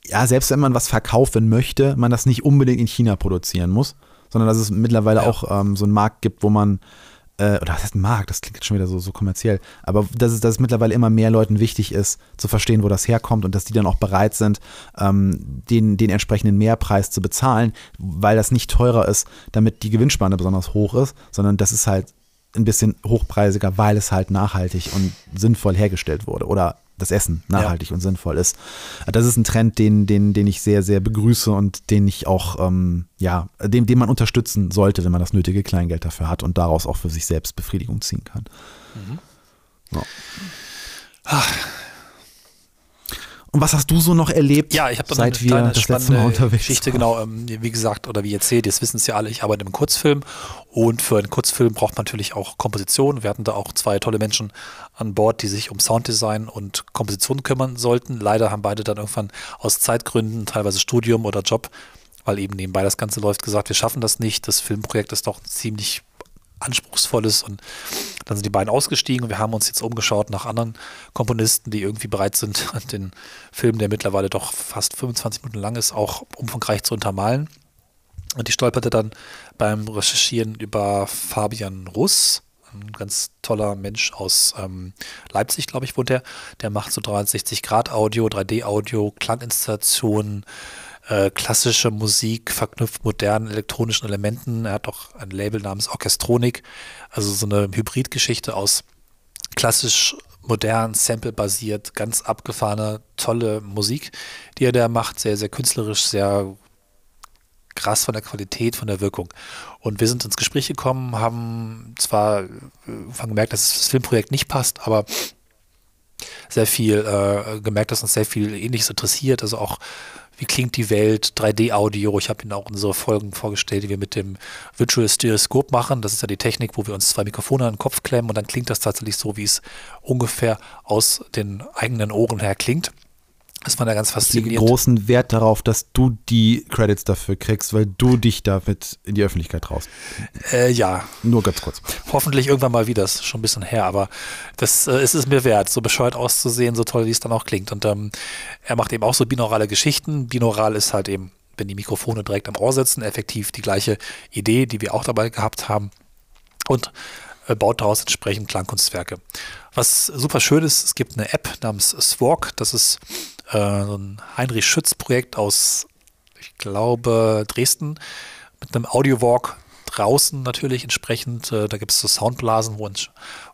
ja, selbst wenn man was verkaufen möchte, man das nicht unbedingt in China produzieren muss, sondern dass es mittlerweile ja. auch ähm, so einen Markt gibt, wo man, äh, oder was heißt ein Markt, das klingt jetzt schon wieder so, so kommerziell, aber dass es, dass es mittlerweile immer mehr Leuten wichtig ist, zu verstehen, wo das herkommt und dass die dann auch bereit sind, ähm, den, den entsprechenden Mehrpreis zu bezahlen, weil das nicht teurer ist, damit die Gewinnspanne besonders hoch ist, sondern das ist halt ein bisschen hochpreisiger, weil es halt nachhaltig und sinnvoll hergestellt wurde oder das Essen nachhaltig ja. und sinnvoll ist. Das ist ein Trend, den, den, den ich sehr, sehr begrüße und den ich auch, ähm, ja, den, den man unterstützen sollte, wenn man das nötige Kleingeld dafür hat und daraus auch für sich selbst Befriedigung ziehen kann. Mhm. Ja. Ach, und was hast du so noch erlebt? Ja, ich habe dann seit eine wir das letzte Mal unterwegs Geschichte, genau, ähm, wie gesagt, oder wie erzählt, jetzt wissen es ja alle, ich arbeite im Kurzfilm und für einen Kurzfilm braucht man natürlich auch Komposition. Wir hatten da auch zwei tolle Menschen an Bord, die sich um Sounddesign und Komposition kümmern sollten. Leider haben beide dann irgendwann aus Zeitgründen, teilweise Studium oder Job, weil eben nebenbei das Ganze läuft, gesagt, wir schaffen das nicht. Das Filmprojekt ist doch ziemlich anspruchsvolles und dann sind die beiden ausgestiegen und wir haben uns jetzt umgeschaut nach anderen Komponisten, die irgendwie bereit sind, [LAUGHS] den Film, der mittlerweile doch fast 25 Minuten lang ist, auch umfangreich zu untermalen. Und ich stolperte dann beim Recherchieren über Fabian Russ, ein ganz toller Mensch aus ähm, Leipzig, glaube ich, wohnt er. Der macht so 360 Grad Audio, 3D Audio, Klanginstallationen, äh, klassische Musik verknüpft modernen elektronischen Elementen. Er hat auch ein Label namens Orchestronik, also so eine Hybridgeschichte aus klassisch modern, sample-basiert, ganz abgefahrene, tolle Musik, die er da macht. Sehr, sehr künstlerisch, sehr krass von der Qualität, von der Wirkung. Und wir sind ins Gespräch gekommen, haben zwar äh, gemerkt, dass das Filmprojekt nicht passt, aber sehr viel äh, gemerkt, dass uns sehr viel Ähnliches interessiert. Also auch wie klingt die Welt, 3D-Audio. Ich habe Ihnen auch unsere Folgen vorgestellt, die wir mit dem Virtual Stereoscope machen. Das ist ja die Technik, wo wir uns zwei Mikrofone an den Kopf klemmen und dann klingt das tatsächlich so, wie es ungefähr aus den eigenen Ohren her klingt. Das war da ganz Die faszinierend. großen Wert darauf, dass du die Credits dafür kriegst, weil du dich damit in die Öffentlichkeit traust. Äh, ja, Nur ganz kurz. hoffentlich irgendwann mal wieder. Ist schon ein bisschen her, aber das äh, ist es mir wert, so bescheuert auszusehen, so toll, wie es dann auch klingt. Und ähm, er macht eben auch so binaurale Geschichten. Binaural ist halt eben, wenn die Mikrofone direkt am Ohr sitzen, effektiv die gleiche Idee, die wir auch dabei gehabt haben. Und baut daraus entsprechend Klangkunstwerke. Was super schön ist, es gibt eine App namens Swark. Das ist äh, so ein Heinrich Schütz-Projekt aus, ich glaube, Dresden mit einem Audio-Walk draußen natürlich entsprechend. Äh, da gibt es so Soundblasen, wo,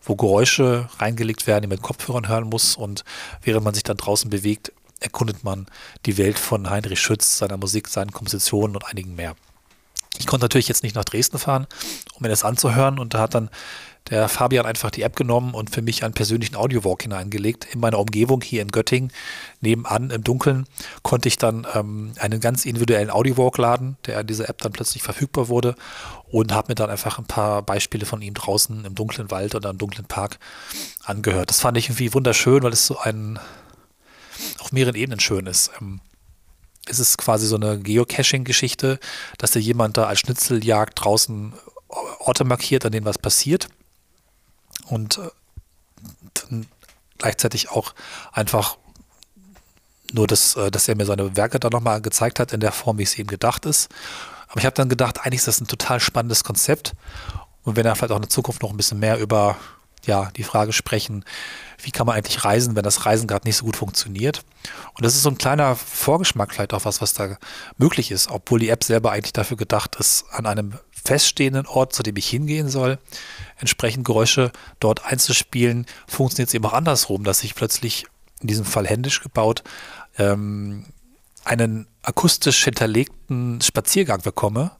wo Geräusche reingelegt werden, die man mit Kopfhörern hören muss. Und während man sich dann draußen bewegt, erkundet man die Welt von Heinrich Schütz, seiner Musik, seinen Kompositionen und einigen mehr. Ich konnte natürlich jetzt nicht nach Dresden fahren, um mir das anzuhören. Und da hat dann der Fabian einfach die App genommen und für mich einen persönlichen Audiowalk hineingelegt. In meiner Umgebung hier in Göttingen, nebenan im Dunkeln, konnte ich dann ähm, einen ganz individuellen Audiowalk laden, der in dieser App dann plötzlich verfügbar wurde und habe mir dann einfach ein paar Beispiele von ihm draußen im dunklen Wald oder im dunklen Park angehört. Das fand ich irgendwie wunderschön, weil es so ein auf mehreren Ebenen schön ist. Ähm, es ist quasi so eine Geocaching-Geschichte, dass da jemand da als Schnitzeljagd draußen Orte markiert, an denen was passiert. Und äh, dann gleichzeitig auch einfach nur, das, äh, dass er mir seine Werke dann nochmal gezeigt hat in der Form, wie es ihm gedacht ist. Aber ich habe dann gedacht, eigentlich ist das ein total spannendes Konzept. Und wenn er vielleicht auch in der Zukunft noch ein bisschen mehr über ja, die Frage sprechen, wie kann man eigentlich reisen, wenn das Reisen gerade nicht so gut funktioniert. Und das ist so ein kleiner Vorgeschmack vielleicht auch was, was da möglich ist, obwohl die App selber eigentlich dafür gedacht ist, an einem feststehenden Ort, zu dem ich hingehen soll, entsprechend Geräusche dort einzuspielen, funktioniert es eben auch andersrum, dass ich plötzlich, in diesem Fall händisch gebaut, ähm, einen akustisch hinterlegten Spaziergang bekomme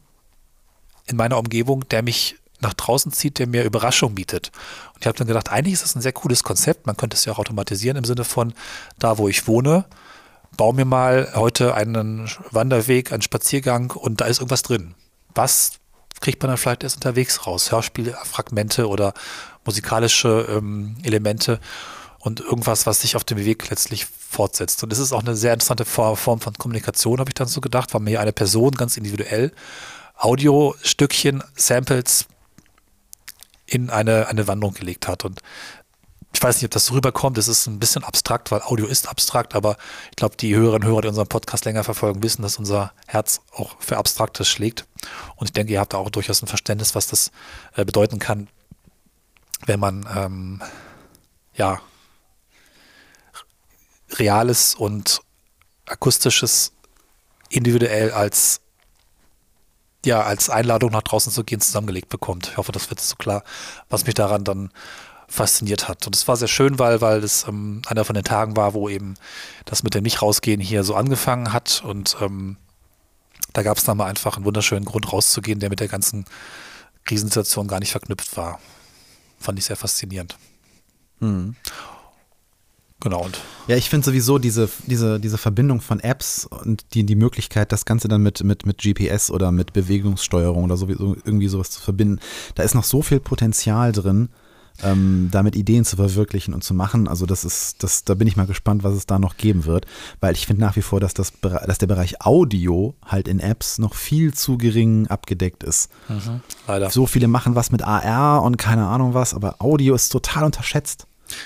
in meiner Umgebung, der mich nach draußen zieht, der mir Überraschung bietet. Und ich habe dann gedacht, eigentlich ist das ein sehr cooles Konzept. Man könnte es ja auch automatisieren im Sinne von, da wo ich wohne, baue mir mal heute einen Wanderweg, einen Spaziergang und da ist irgendwas drin. Was kriegt man dann vielleicht erst unterwegs raus? Hörspielfragmente oder musikalische ähm, Elemente und irgendwas, was sich auf dem Weg letztlich fortsetzt. Und das ist auch eine sehr interessante Form von Kommunikation, habe ich dann so gedacht, weil mir eine Person ganz individuell Audiostückchen, Samples in eine, eine Wandlung gelegt hat. Und ich weiß nicht, ob das so rüberkommt. Es ist ein bisschen abstrakt, weil Audio ist abstrakt, aber ich glaube, die Hörerinnen und Hörer, die unseren Podcast länger verfolgen, wissen, dass unser Herz auch für Abstraktes schlägt. Und ich denke, ihr habt da auch durchaus ein Verständnis, was das äh, bedeuten kann, wenn man ähm, ja reales und akustisches individuell als ja, als Einladung nach draußen zu gehen, zusammengelegt bekommt. Ich hoffe, das wird so klar, was mich daran dann fasziniert hat. Und es war sehr schön, weil, weil es ähm, einer von den Tagen war, wo eben das mit dem Nicht-Rausgehen hier so angefangen hat. Und ähm, da gab es dann mal einfach einen wunderschönen Grund rauszugehen, der mit der ganzen Krisensituation gar nicht verknüpft war. Fand ich sehr faszinierend. Mhm. Genau. Und Ja, ich finde sowieso diese, diese, diese Verbindung von Apps und die, die Möglichkeit, das Ganze dann mit, mit, mit GPS oder mit Bewegungssteuerung oder sowieso irgendwie sowas zu verbinden, da ist noch so viel Potenzial drin, ähm, damit Ideen zu verwirklichen und zu machen. Also das ist, das, da bin ich mal gespannt, was es da noch geben wird, weil ich finde nach wie vor, dass, das, Bere- dass der Bereich Audio halt in Apps noch viel zu gering abgedeckt ist. leider. So viele machen was mit AR und keine Ahnung was, aber Audio ist total unterschätzt.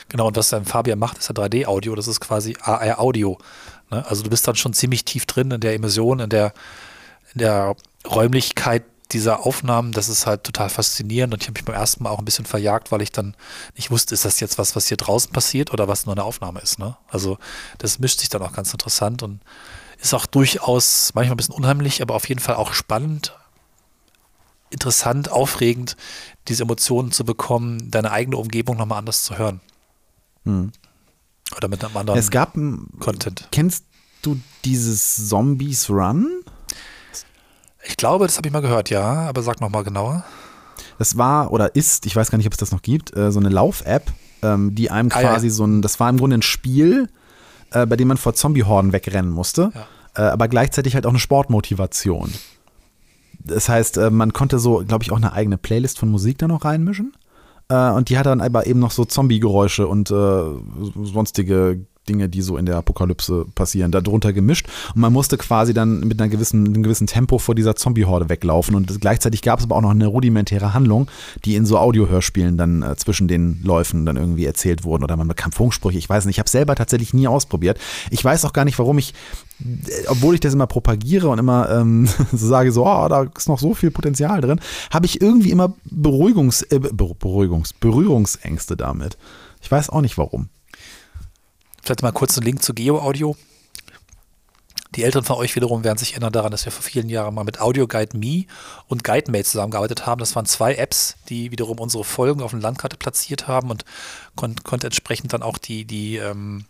Genau, und was dann Fabian macht, ist ja 3D-Audio, das ist quasi AR-Audio. Ne? Also du bist dann schon ziemlich tief drin in der Immersion, in der, in der Räumlichkeit dieser Aufnahmen. Das ist halt total faszinierend und ich habe mich beim ersten Mal auch ein bisschen verjagt, weil ich dann nicht wusste, ist das jetzt was, was hier draußen passiert oder was nur eine Aufnahme ist. Ne? Also das mischt sich dann auch ganz interessant und ist auch durchaus manchmal ein bisschen unheimlich, aber auf jeden Fall auch spannend, interessant, aufregend, diese Emotionen zu bekommen, deine eigene Umgebung nochmal anders zu hören. Oder mit einem anderen Es gab Content. Kennst du dieses Zombies Run? Ich glaube, das habe ich mal gehört, ja, aber sag nochmal genauer. Das war oder ist, ich weiß gar nicht, ob es das noch gibt, äh, so eine Lauf-App, ähm, die einem Ah, ja. quasi so ein, das war im Grunde ein Spiel, äh, bei dem man vor Zombie-Horden wegrennen musste, Ja. äh, aber gleichzeitig halt auch eine Sportmotivation. Das heißt, man konnte so, glaube ich, auch eine eigene Playlist von Musik da noch reinmischen. Äh, und die hat dann aber eben noch so Zombie-Geräusche und äh, sonstige Dinge, die so in der Apokalypse passieren, darunter gemischt. Und man musste quasi dann mit einer gewissen, einem gewissen Tempo vor dieser Zombie-Horde weglaufen. Und gleichzeitig gab es aber auch noch eine rudimentäre Handlung, die in so Audiohörspielen dann äh, zwischen den Läufen dann irgendwie erzählt wurden. Oder man bekam Funksprüche. Ich weiß nicht. Ich habe selber tatsächlich nie ausprobiert. Ich weiß auch gar nicht, warum ich obwohl ich das immer propagiere und immer ähm, [LAUGHS] so sage, so, oh, da ist noch so viel Potenzial drin, habe ich irgendwie immer Beruhigungs, äh, Beruhigungs, Berührungsängste damit. Ich weiß auch nicht warum. Vielleicht mal kurz einen Link zu Geo-Audio. Die Eltern von euch wiederum werden sich erinnern daran, dass wir vor vielen Jahren mal mit Audio Guide Me und GuideMate zusammengearbeitet haben. Das waren zwei Apps, die wiederum unsere Folgen auf der Landkarte platziert haben und kon konnte entsprechend dann auch die, die ähm,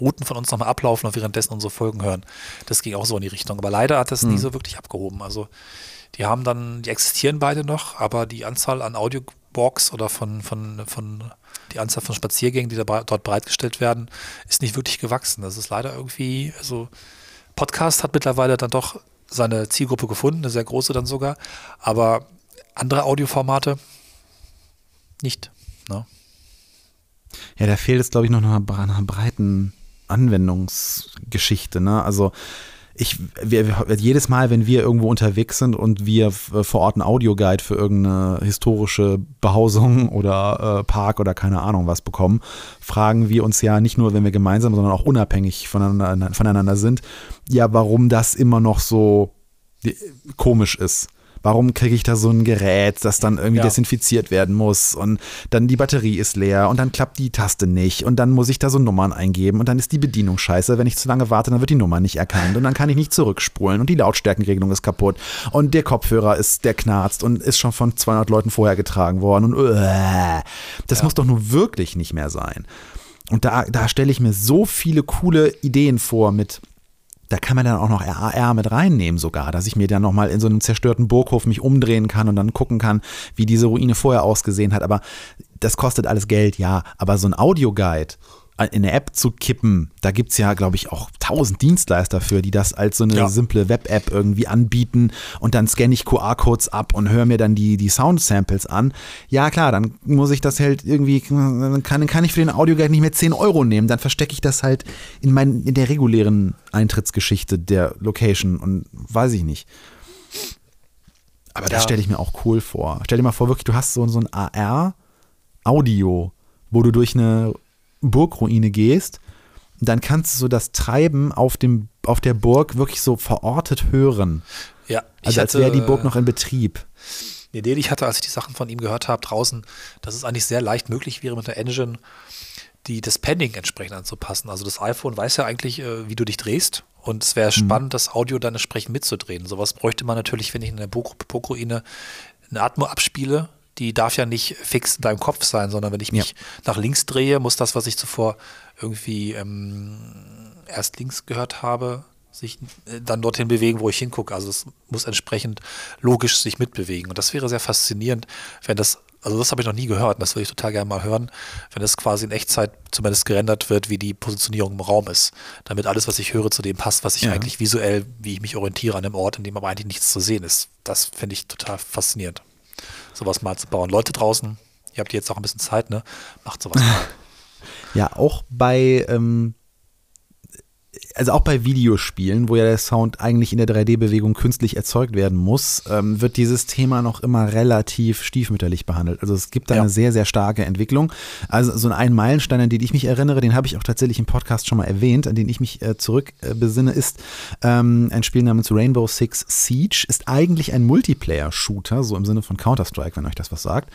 Routen von uns nochmal ablaufen und währenddessen unsere Folgen hören. Das ging auch so in die Richtung. Aber leider hat das mhm. nie so wirklich abgehoben. Also die haben dann, die existieren beide noch, aber die Anzahl an Audiobox oder von, von, von die Anzahl von Spaziergängen, die da, dort bereitgestellt werden, ist nicht wirklich gewachsen. Das ist leider irgendwie, also Podcast hat mittlerweile dann doch seine Zielgruppe gefunden, eine sehr große dann sogar, aber andere Audioformate nicht. Ne? Ja, da fehlt es, glaube ich, noch nach einer breiten Anwendungsgeschichte. Ne? Also ich, wir, jedes Mal, wenn wir irgendwo unterwegs sind und wir vor Ort einen Audioguide für irgendeine historische Behausung [LAUGHS] oder äh, Park oder keine Ahnung was bekommen, fragen wir uns ja nicht nur, wenn wir gemeinsam, sondern auch unabhängig voneinander, voneinander sind, ja, warum das immer noch so komisch ist warum kriege ich da so ein Gerät, das dann irgendwie ja. desinfiziert werden muss und dann die Batterie ist leer und dann klappt die Taste nicht und dann muss ich da so Nummern eingeben und dann ist die Bedienung scheiße. Wenn ich zu lange warte, dann wird die Nummer nicht erkannt und dann kann ich nicht zurückspulen und die Lautstärkenregelung ist kaputt und der Kopfhörer ist, der knarzt und ist schon von 200 Leuten vorher getragen worden und uh, das ja. muss doch nur wirklich nicht mehr sein. Und da, da stelle ich mir so viele coole Ideen vor mit da kann man dann auch noch RAR mit reinnehmen sogar, dass ich mir dann nochmal in so einem zerstörten Burghof mich umdrehen kann und dann gucken kann, wie diese Ruine vorher ausgesehen hat. Aber das kostet alles Geld, ja. Aber so ein Audioguide, in eine App zu kippen, da gibt es ja, glaube ich, auch tausend Dienstleister für, die das als so eine ja. simple Web-App irgendwie anbieten und dann scanne ich QR-Codes ab und höre mir dann die, die Sound-Samples an. Ja, klar, dann muss ich das halt irgendwie, dann kann, kann ich für den Audioguide nicht mehr 10 Euro nehmen, dann verstecke ich das halt in, mein, in der regulären Eintrittsgeschichte der Location und weiß ich nicht. Aber das stelle ich mir auch cool vor. Stell dir mal vor, wirklich, du hast so, so ein AR-Audio, wo du durch eine Burgruine gehst, dann kannst du so das Treiben auf, dem, auf der Burg wirklich so verortet hören. Ja, also als wäre die Burg noch in Betrieb. Die Idee, die ich hatte, als ich die Sachen von ihm gehört habe draußen, dass es eigentlich sehr leicht möglich wäre mit der Engine, die, das Padding entsprechend anzupassen. Also das iPhone weiß ja eigentlich, äh, wie du dich drehst. Und es wäre mhm. spannend, das Audio dann entsprechend mitzudrehen. Sowas bräuchte man natürlich, wenn ich in der Burgruine eine Atmo abspiele, die darf ja nicht fix in deinem Kopf sein, sondern wenn ich mich ja. nach links drehe, muss das, was ich zuvor irgendwie ähm, erst links gehört habe, sich äh, dann dorthin bewegen, wo ich hingucke. Also es muss entsprechend logisch sich mitbewegen. Und das wäre sehr faszinierend, wenn das, also das habe ich noch nie gehört, und das würde ich total gerne mal hören, wenn das quasi in Echtzeit zumindest gerendert wird, wie die Positionierung im Raum ist. Damit alles, was ich höre, zu dem passt, was ich ja. eigentlich visuell, wie ich mich orientiere an einem Ort, in dem aber eigentlich nichts zu sehen ist. Das finde ich total faszinierend sowas mal zu bauen. Leute draußen, ihr habt jetzt auch ein bisschen Zeit, ne? Macht sowas mal. [LAUGHS] Ja, auch bei ähm, also auch bei Videospielen, wo ja der Sound eigentlich in der 3D-Bewegung künstlich erzeugt werden muss, ähm, wird dieses Thema noch immer relativ stiefmütterlich behandelt. Also es gibt da ja. eine sehr, sehr starke Entwicklung. Also so ein Meilenstein, an den ich mich erinnere, den habe ich auch tatsächlich im Podcast schon mal erwähnt, an den ich mich äh, zurück äh, ist ähm, ein Spiel namens Rainbow Six Siege. Ist eigentlich ein Multiplayer-Shooter, so im Sinne von Counter-Strike, wenn euch das was sagt.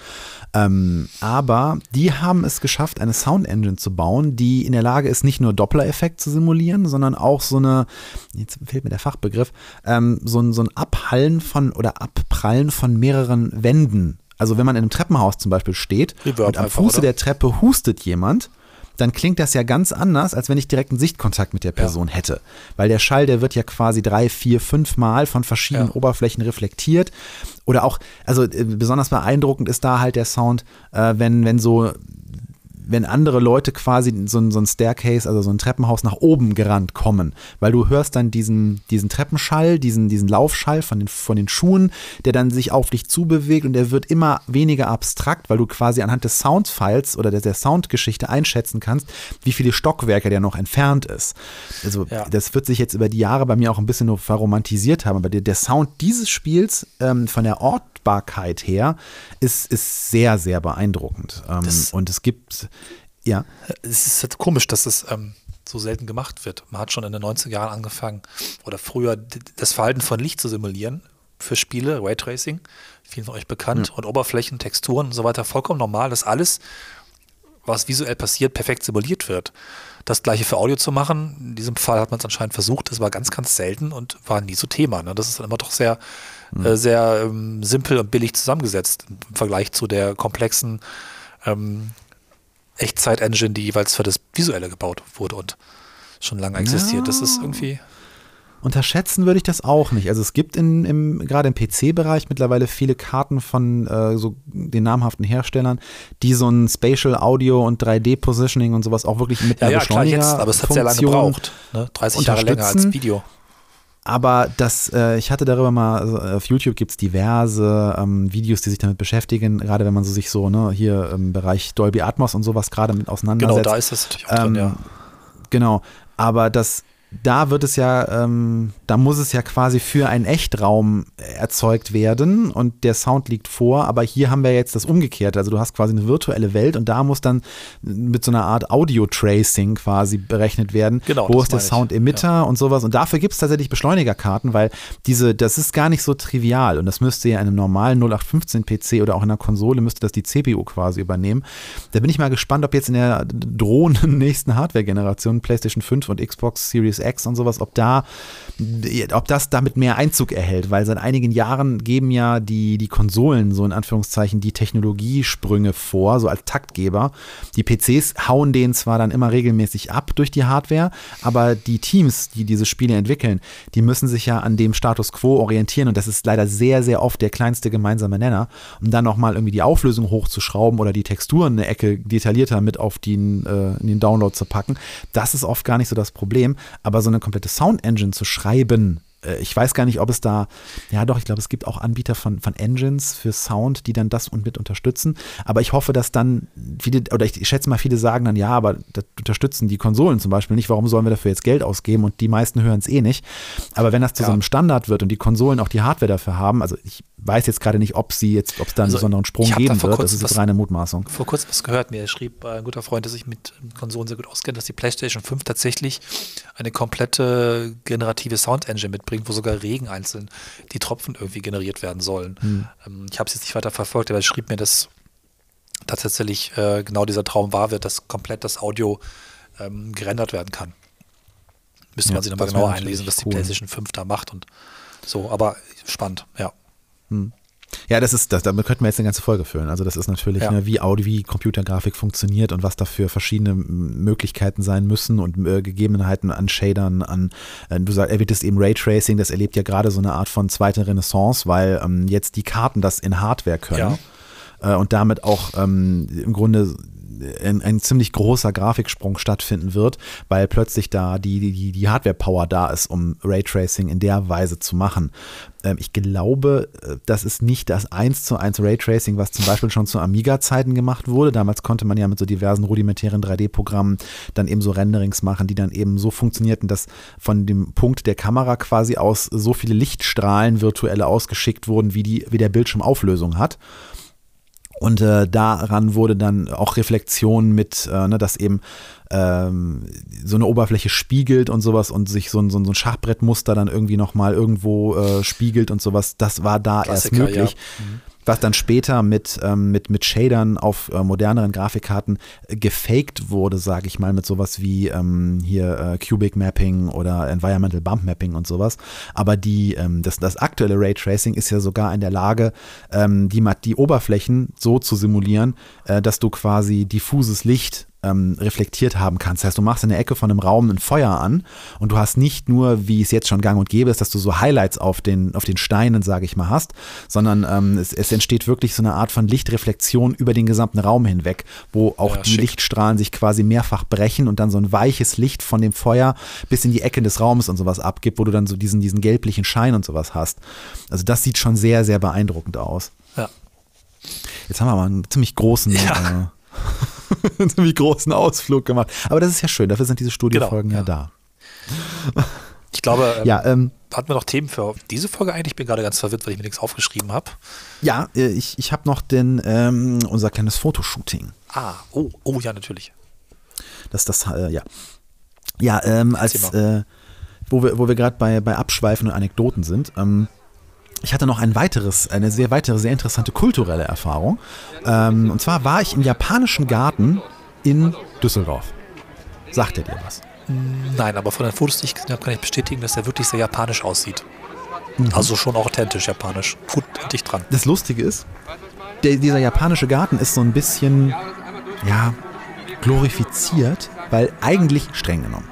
Ähm, aber die haben es geschafft, eine Sound-Engine zu bauen, die in der Lage ist, nicht nur Doppler-Effekt zu simulieren, sondern auch so eine, jetzt fehlt mir der Fachbegriff, ähm, so, ein, so ein Abhallen von oder Abprallen von mehreren Wänden. Also wenn man in einem Treppenhaus zum Beispiel steht Reverb und am Fuße oder? der Treppe hustet jemand, dann klingt das ja ganz anders, als wenn ich direkten Sichtkontakt mit der Person ja. hätte. Weil der Schall, der wird ja quasi drei, vier, fünf Mal von verschiedenen ja. Oberflächen reflektiert. Oder auch, also äh, besonders beeindruckend ist da halt der Sound, äh, wenn, wenn so wenn andere Leute quasi so, ein, so ein Staircase, also so ein Treppenhaus nach oben gerannt kommen, weil du hörst dann diesen, diesen Treppenschall, diesen, diesen Laufschall von den, von den Schuhen, der dann sich auf dich zubewegt und der wird immer weniger abstrakt, weil du quasi anhand des Soundfiles oder der, der Soundgeschichte einschätzen kannst, wie viele Stockwerke der noch entfernt ist. Also ja. das wird sich jetzt über die Jahre bei mir auch ein bisschen nur verromantisiert haben, aber der, der Sound dieses Spiels ähm, von der Ortbarkeit her ist, ist sehr, sehr beeindruckend. Ähm, und es gibt, ja. Es ist halt komisch, dass es ähm, so selten gemacht wird. Man hat schon in den 90er Jahren angefangen oder früher das Verhalten von Licht zu simulieren für Spiele, Raytracing, vielen von euch bekannt, ja. und Oberflächen, Texturen und so weiter, vollkommen normal, dass alles, was visuell passiert, perfekt simuliert wird. Das gleiche für Audio zu machen, in diesem Fall hat man es anscheinend versucht, das war ganz, ganz selten und war nie so Thema. Ne? Das ist dann immer doch sehr, mhm. Äh, sehr ähm, simpel und billig zusammengesetzt im Vergleich zu der komplexen ähm, Echtzeit-Engine, die jeweils für das Visuelle gebaut wurde und schon lange existiert. Ja. Das ist irgendwie. Unterschätzen würde ich das auch nicht. Also es gibt in, im, gerade im PC-Bereich mittlerweile viele Karten von äh, so den namhaften Herstellern, die so ein Spatial Audio und 3D-Positioning und sowas auch wirklich mit ja, einer ja, klar, jetzt, aber es hat sehr lange gebraucht. Ne? 30 Jahre länger als Video. Aber das, äh, ich hatte darüber mal, also auf YouTube gibt es diverse ähm, Videos, die sich damit beschäftigen, gerade wenn man so sich so, ne, hier im Bereich Dolby Atmos und sowas gerade mit auseinandersetzt. Genau, da ist das natürlich auch ähm, drin, ja. Genau, aber das da wird es ja, ähm, da muss es ja quasi für einen Echtraum erzeugt werden und der Sound liegt vor, aber hier haben wir jetzt das Umgekehrte. Also du hast quasi eine virtuelle Welt und da muss dann mit so einer Art Audio-Tracing quasi berechnet werden. Genau, wo ist der Sound-Emitter ja. und sowas. Und dafür gibt es tatsächlich Beschleunigerkarten, weil diese, das ist gar nicht so trivial und das müsste ja in einem normalen 0815-PC oder auch in einer Konsole müsste das die CPU quasi übernehmen. Da bin ich mal gespannt, ob jetzt in der drohenden [LAUGHS] nächsten Hardware-Generation PlayStation 5 und Xbox Series X und sowas, ob da, ob das damit mehr Einzug erhält, weil seit einigen Jahren geben ja die, die Konsolen so in Anführungszeichen die Technologiesprünge vor, so als Taktgeber. Die PCs hauen denen zwar dann immer regelmäßig ab durch die Hardware, aber die Teams, die diese Spiele entwickeln, die müssen sich ja an dem Status quo orientieren und das ist leider sehr, sehr oft der kleinste gemeinsame Nenner, um dann nochmal irgendwie die Auflösung hochzuschrauben oder die Texturen eine Ecke detaillierter mit auf den, äh, in den Download zu packen. Das ist oft gar nicht so das Problem. Aber so eine komplette Sound Engine zu schreiben, äh, ich weiß gar nicht, ob es da, ja doch, ich glaube, es gibt auch Anbieter von, von Engines für Sound, die dann das und mit unterstützen. Aber ich hoffe, dass dann viele, oder ich, schätze mal, viele sagen dann, ja, aber das unterstützen die Konsolen zum Beispiel nicht. Warum sollen wir dafür jetzt Geld ausgeben? Und die meisten hören es eh nicht. Aber wenn das zu ja. so einem Standard wird und die Konsolen auch die Hardware dafür haben, also ich weiß jetzt gerade nicht, ob sie jetzt, ob es da einen also besonderen Sprung geben wird. Das ist jetzt reine Mutmaßung. Vor kurzem was gehört. Mir schrieb ein guter Freund, der sich mit Konsolen sehr gut auskennt, dass die PlayStation 5 tatsächlich eine komplette generative Sound Engine mitbringt, wo sogar Regen einzeln die Tropfen irgendwie generiert werden sollen. Hm. Ich habe es jetzt nicht weiter verfolgt, aber er schrieb mir, dass tatsächlich äh, genau dieser Traum wahr wird, dass komplett das Audio ähm, gerendert werden kann. Müsste ja, man sich nochmal genauer einlesen, was cool. die PlayStation 5 da macht und so, aber spannend, ja. Hm. Ja, das ist, das, damit könnten wir jetzt eine ganze Folge füllen. Also das ist natürlich, ja. ne, wie Audio, wie Computergrafik funktioniert und was dafür verschiedene Möglichkeiten sein müssen und äh, Gegebenheiten an Shadern, an, äh, du sagst, erwähntest eben Raytracing, das erlebt ja gerade so eine Art von zweite Renaissance, weil ähm, jetzt die Karten das in Hardware können. Ja. Äh, und damit auch ähm, im Grunde ein, ein ziemlich großer Grafiksprung stattfinden wird, weil plötzlich da die, die, die Hardware-Power da ist, um Raytracing in der Weise zu machen. Ähm, ich glaube, äh, das ist nicht das 1 zu 1 Raytracing, was zum Beispiel schon zu Amiga-Zeiten gemacht wurde. Damals konnte man ja mit so diversen rudimentären 3D-Programmen dann eben so Renderings machen, die dann eben so funktionierten, dass von dem Punkt der Kamera quasi aus so viele Lichtstrahlen virtuelle ausgeschickt wurden, wie, die, wie der Bildschirm Auflösung hat. Und äh, daran wurde dann auch Reflexion mit, äh, ne, dass eben ähm, so eine Oberfläche spiegelt und sowas und sich so ein, so ein Schachbrettmuster dann irgendwie nochmal irgendwo äh, spiegelt und sowas. Das war da Klassiker, erst möglich. Ja. Mhm was dann später mit, ähm, mit, mit Shadern auf äh, moderneren Grafikkarten äh, gefaked wurde, sage ich mal, mit sowas wie ähm, hier äh, Cubic Mapping oder Environmental Bump Mapping und sowas. Aber die, ähm, das, das aktuelle Raytracing ist ja sogar in der Lage, ähm, die, die Oberflächen so zu simulieren, äh, dass du quasi diffuses Licht ähm, reflektiert haben kannst. Das heißt, du machst in der Ecke von einem Raum ein Feuer an und du hast nicht nur, wie es jetzt schon gang und gäbe ist, dass du so Highlights auf den, auf den Steinen, sage ich mal, hast, sondern ähm, es, es, entsteht wirklich so eine Art von Lichtreflexion über den gesamten Raum hinweg, wo auch ja, die schick. Lichtstrahlen sich quasi mehrfach brechen und dann so ein weiches Licht von dem Feuer bis in die Ecke des Raumes und sowas abgibt, wo du dann so diesen, diesen gelblichen Schein und sowas hast. Also das sieht schon sehr, sehr beeindruckend aus. Ja. Jetzt haben wir aber einen ziemlich großen ja. äh, [LAUGHS] [LAUGHS] einen ziemlich großen Ausflug gemacht. Aber das ist ja schön, dafür sind diese Studiofolgen genau, ja. ja. da. Ich glaube, ähm, ja, ähm, hatten wir noch Themen für diese Folge eigentlich? Ich bin gerade ganz verwirrt, weil ich mir nichts aufgeschrieben habe. Ja, äh, ich, ich habe noch den, ähm, unser kleines Fotoshooting. Ah, oh, oh ja, natürlich. Das, das, äh, ja. Ja, ähm, als, äh, wo wir, wo wir gerade bei, bei Abschweifen und Anekdoten sind, ähm, ich hatte noch ein weiteres, eine sehr weitere, sehr interessante kulturelle Erfahrung. Ähm, und zwar war ich im japanischen Garten in Düsseldorf. Sagt er dir was? Nein, aber von den Fotos, die ich gesehen habe, kann ich bestätigen, dass er wirklich sehr japanisch aussieht. Mhm. Also schon authentisch japanisch. Gut dicht dran. Das Lustige ist, der, dieser japanische Garten ist so ein bisschen, ja, glorifiziert, weil eigentlich streng genommen,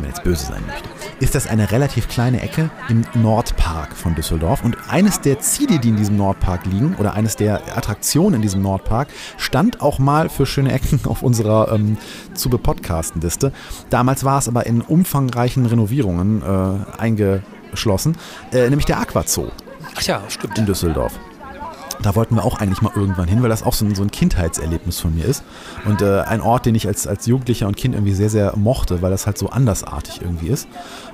wenn man jetzt böse sein möchte, ist das eine relativ kleine Ecke im Nordpark von Düsseldorf. Und eines der Ziele, die in diesem Nordpark liegen, oder eines der Attraktionen in diesem Nordpark, stand auch mal für schöne Ecken [LAUGHS] auf unserer ähm, zu bepodcasten Liste. Damals war es aber in umfangreichen Renovierungen äh, eingeschlossen, äh, nämlich der Aquazoo. Ach ja, stimmt. In Düsseldorf. Da wollten wir auch eigentlich mal irgendwann hin, weil das auch so ein, so ein Kindheitserlebnis von mir ist. Und äh, ein Ort, den ich als, als Jugendlicher und Kind irgendwie sehr, sehr mochte, weil das halt so andersartig irgendwie ist.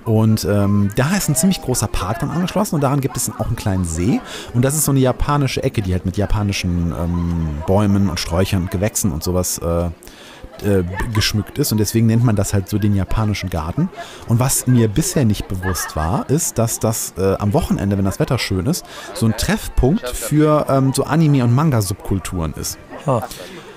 Und ähm, da ist ein ziemlich großer Park dann angeschlossen und daran gibt es auch einen kleinen See. Und das ist so eine japanische Ecke, die halt mit japanischen ähm, Bäumen und Sträuchern und Gewächsen und sowas äh, äh, geschmückt ist und deswegen nennt man das halt so den japanischen Garten. Und was mir bisher nicht bewusst war, ist, dass das äh, am Wochenende, wenn das Wetter schön ist, so ein Treffpunkt für ähm, so Anime- und Manga-Subkulturen ist. Ah.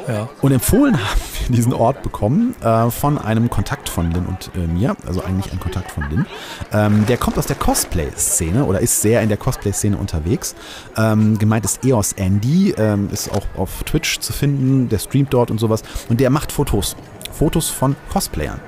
Ja. Und empfohlen [LAUGHS] haben wir diesen Ort bekommen äh, von einem Kontakt von Lin und äh, mir, also eigentlich ein Kontakt von Lin. Ähm, der kommt aus der Cosplay-Szene oder ist sehr in der Cosplay-Szene unterwegs. Ähm, gemeint ist EOS Andy, ähm, ist auch auf Twitch zu finden, der streamt dort und sowas. Und der macht Fotos Fotos von Cosplayern.